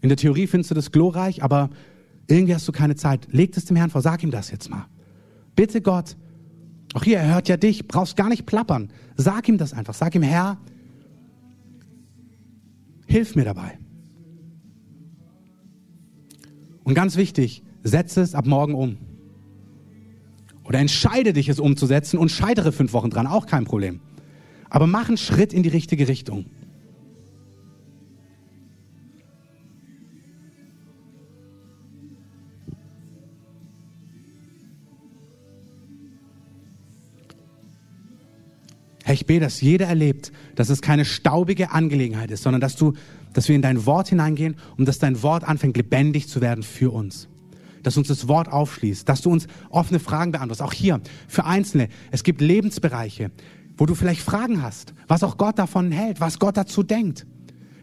In der Theorie findest du das glorreich, aber irgendwie hast du keine Zeit. Leg das dem Herrn vor, sag ihm das jetzt mal. Bitte Gott, auch hier, er hört ja dich, brauchst gar nicht plappern. Sag ihm das einfach. Sag ihm, Herr, hilf mir dabei. Und ganz wichtig, setze es ab morgen um. Oder entscheide dich, es umzusetzen und scheitere fünf Wochen dran, auch kein Problem. Aber mach einen Schritt in die richtige Richtung. Ich bete, dass jeder erlebt, dass es keine staubige Angelegenheit ist, sondern dass du, dass wir in dein Wort hineingehen und dass dein Wort anfängt, lebendig zu werden für uns. Dass uns das Wort aufschließt, dass du uns offene Fragen beantwortest. Auch hier, für Einzelne. Es gibt Lebensbereiche, wo du vielleicht Fragen hast, was auch Gott davon hält, was Gott dazu denkt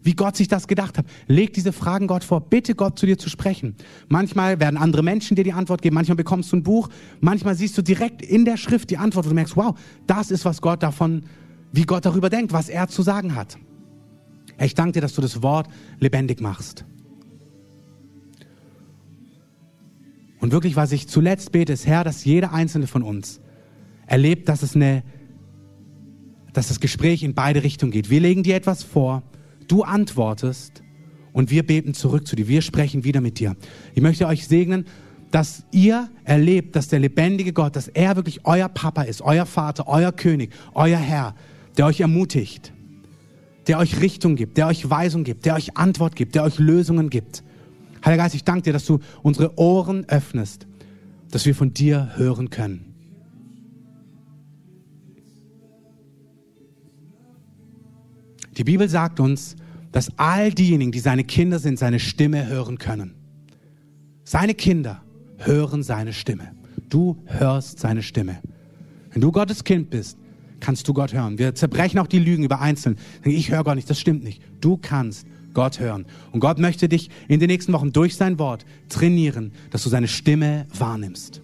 wie Gott sich das gedacht hat. Leg diese Fragen Gott vor. Bitte Gott zu dir zu sprechen. Manchmal werden andere Menschen dir die Antwort geben. Manchmal bekommst du ein Buch. Manchmal siehst du direkt in der Schrift die Antwort, wo du merkst, wow, das ist, was Gott davon, wie Gott darüber denkt, was er zu sagen hat. Ich danke dir, dass du das Wort lebendig machst. Und wirklich, was ich zuletzt bete, ist, Herr, dass jeder einzelne von uns erlebt, dass es eine, dass das Gespräch in beide Richtungen geht. Wir legen dir etwas vor Du antwortest und wir beten zurück zu dir. Wir sprechen wieder mit dir. Ich möchte euch segnen, dass ihr erlebt, dass der lebendige Gott, dass er wirklich euer Papa ist, euer Vater, euer König, euer Herr, der euch ermutigt, der euch Richtung gibt, der euch Weisung gibt, der euch Antwort gibt, der euch Lösungen gibt. Heiliger Geist, ich danke dir, dass du unsere Ohren öffnest, dass wir von dir hören können. Die Bibel sagt uns, dass all diejenigen, die seine Kinder sind, seine Stimme hören können. Seine Kinder hören seine Stimme. Du hörst seine Stimme. Wenn du Gottes Kind bist, kannst du Gott hören. Wir zerbrechen auch die Lügen über Einzelnen. Ich höre Gott nicht, das stimmt nicht. Du kannst Gott hören. Und Gott möchte dich in den nächsten Wochen durch sein Wort trainieren, dass du seine Stimme wahrnimmst.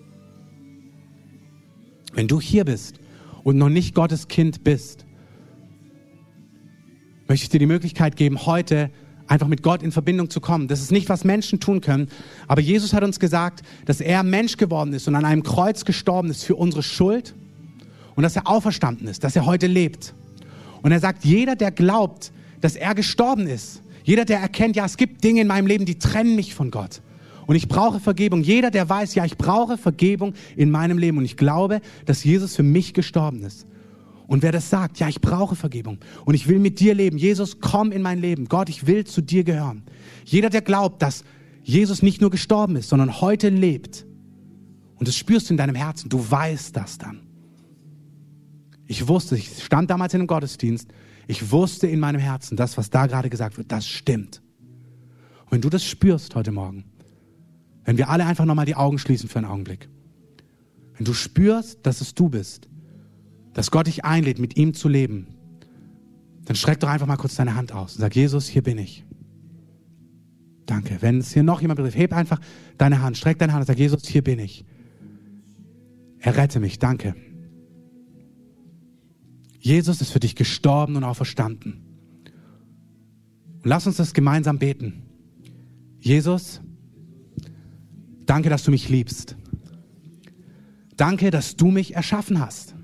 Wenn du hier bist und noch nicht Gottes Kind bist, möchte ich dir die Möglichkeit geben, heute einfach mit Gott in Verbindung zu kommen. Das ist nicht, was Menschen tun können. Aber Jesus hat uns gesagt, dass er Mensch geworden ist und an einem Kreuz gestorben ist für unsere Schuld und dass er auferstanden ist, dass er heute lebt. Und er sagt, jeder, der glaubt, dass er gestorben ist, jeder, der erkennt, ja, es gibt Dinge in meinem Leben, die trennen mich von Gott. Und ich brauche Vergebung. Jeder, der weiß, ja, ich brauche Vergebung in meinem Leben. Und ich glaube, dass Jesus für mich gestorben ist. Und wer das sagt, ja, ich brauche Vergebung und ich will mit dir leben. Jesus, komm in mein Leben. Gott, ich will zu dir gehören. Jeder, der glaubt, dass Jesus nicht nur gestorben ist, sondern heute lebt, und das spürst du in deinem Herzen, du weißt das dann. Ich wusste, ich stand damals in einem Gottesdienst, ich wusste in meinem Herzen, das, was da gerade gesagt wird, das stimmt. Und wenn du das spürst heute Morgen, wenn wir alle einfach nochmal die Augen schließen für einen Augenblick, wenn du spürst, dass es du bist, dass Gott dich einlädt, mit ihm zu leben, dann streck doch einfach mal kurz deine Hand aus und sag, Jesus, hier bin ich. Danke. Wenn es hier noch jemand betrifft, heb einfach deine Hand, streck deine Hand und sag, Jesus, hier bin ich. Errette mich, danke. Jesus ist für dich gestorben und auferstanden. Und lass uns das gemeinsam beten. Jesus, danke, dass du mich liebst. Danke, dass du mich erschaffen hast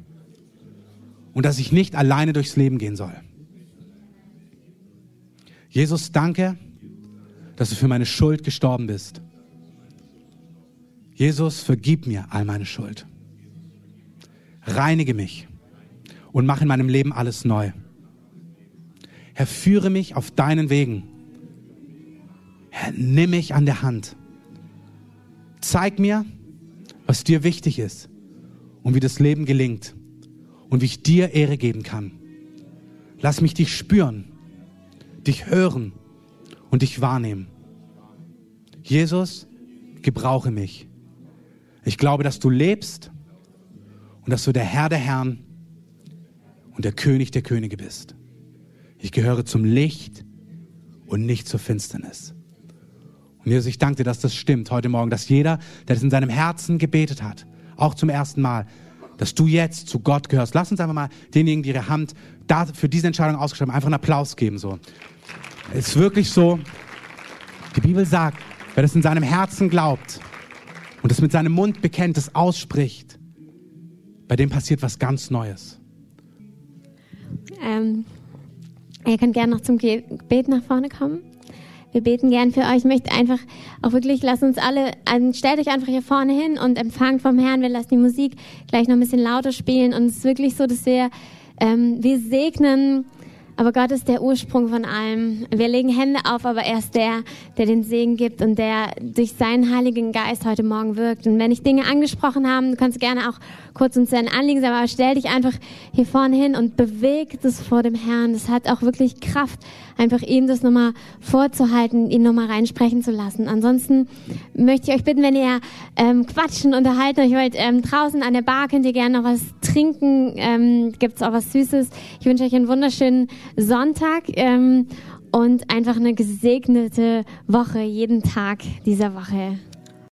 und dass ich nicht alleine durchs Leben gehen soll. Jesus, danke, dass du für meine Schuld gestorben bist. Jesus, vergib mir all meine Schuld. Reinige mich und mach in meinem Leben alles neu. Herr, führe mich auf deinen Wegen. Herr, nimm mich an der Hand. Zeig mir, was dir wichtig ist und wie das Leben gelingt und wie ich dir Ehre geben kann. Lass mich dich spüren, dich hören und dich wahrnehmen. Jesus, gebrauche mich. Ich glaube, dass du lebst und dass du der Herr der Herren und der König der Könige bist. Ich gehöre zum Licht und nicht zur Finsternis. Und Jesus, ich danke dir, dass das stimmt heute Morgen, dass jeder, der das in seinem Herzen gebetet hat, auch zum ersten Mal, dass du jetzt zu Gott gehörst. Lass uns einfach mal denjenigen, die ihre Hand da für diese Entscheidung ausgeschrieben haben, einfach einen Applaus geben. So. Es ist wirklich so, die Bibel sagt, wer das in seinem Herzen glaubt und es mit seinem Mund bekennt, es ausspricht, bei dem passiert was ganz Neues. Ähm, ihr könnt gerne noch zum Gebet nach vorne kommen. Wir beten gern für euch. Ich möchte einfach auch wirklich, lasst uns alle, also stellt euch einfach hier vorne hin und empfangt vom Herrn. Wir lassen die Musik gleich noch ein bisschen lauter spielen. Und es ist wirklich so, dass wir, ähm, wir segnen aber Gott ist der Ursprung von allem. Wir legen Hände auf, aber er ist der, der den Segen gibt und der durch seinen Heiligen Geist heute Morgen wirkt. Und wenn ich Dinge angesprochen habe, du kannst gerne auch kurz uns dein Anliegen sagen, aber stell dich einfach hier vorne hin und beweg das vor dem Herrn. Das hat auch wirklich Kraft, einfach ihm das nochmal vorzuhalten, ihn nochmal reinsprechen zu lassen. Ansonsten möchte ich euch bitten, wenn ihr ähm, quatschen, unterhalten euch wollt, ähm, draußen an der Bar könnt ihr gerne noch was trinken, ähm, gibt auch was Süßes. Ich wünsche euch einen wunderschönen Sonntag ähm, und einfach eine gesegnete Woche, jeden Tag dieser Woche.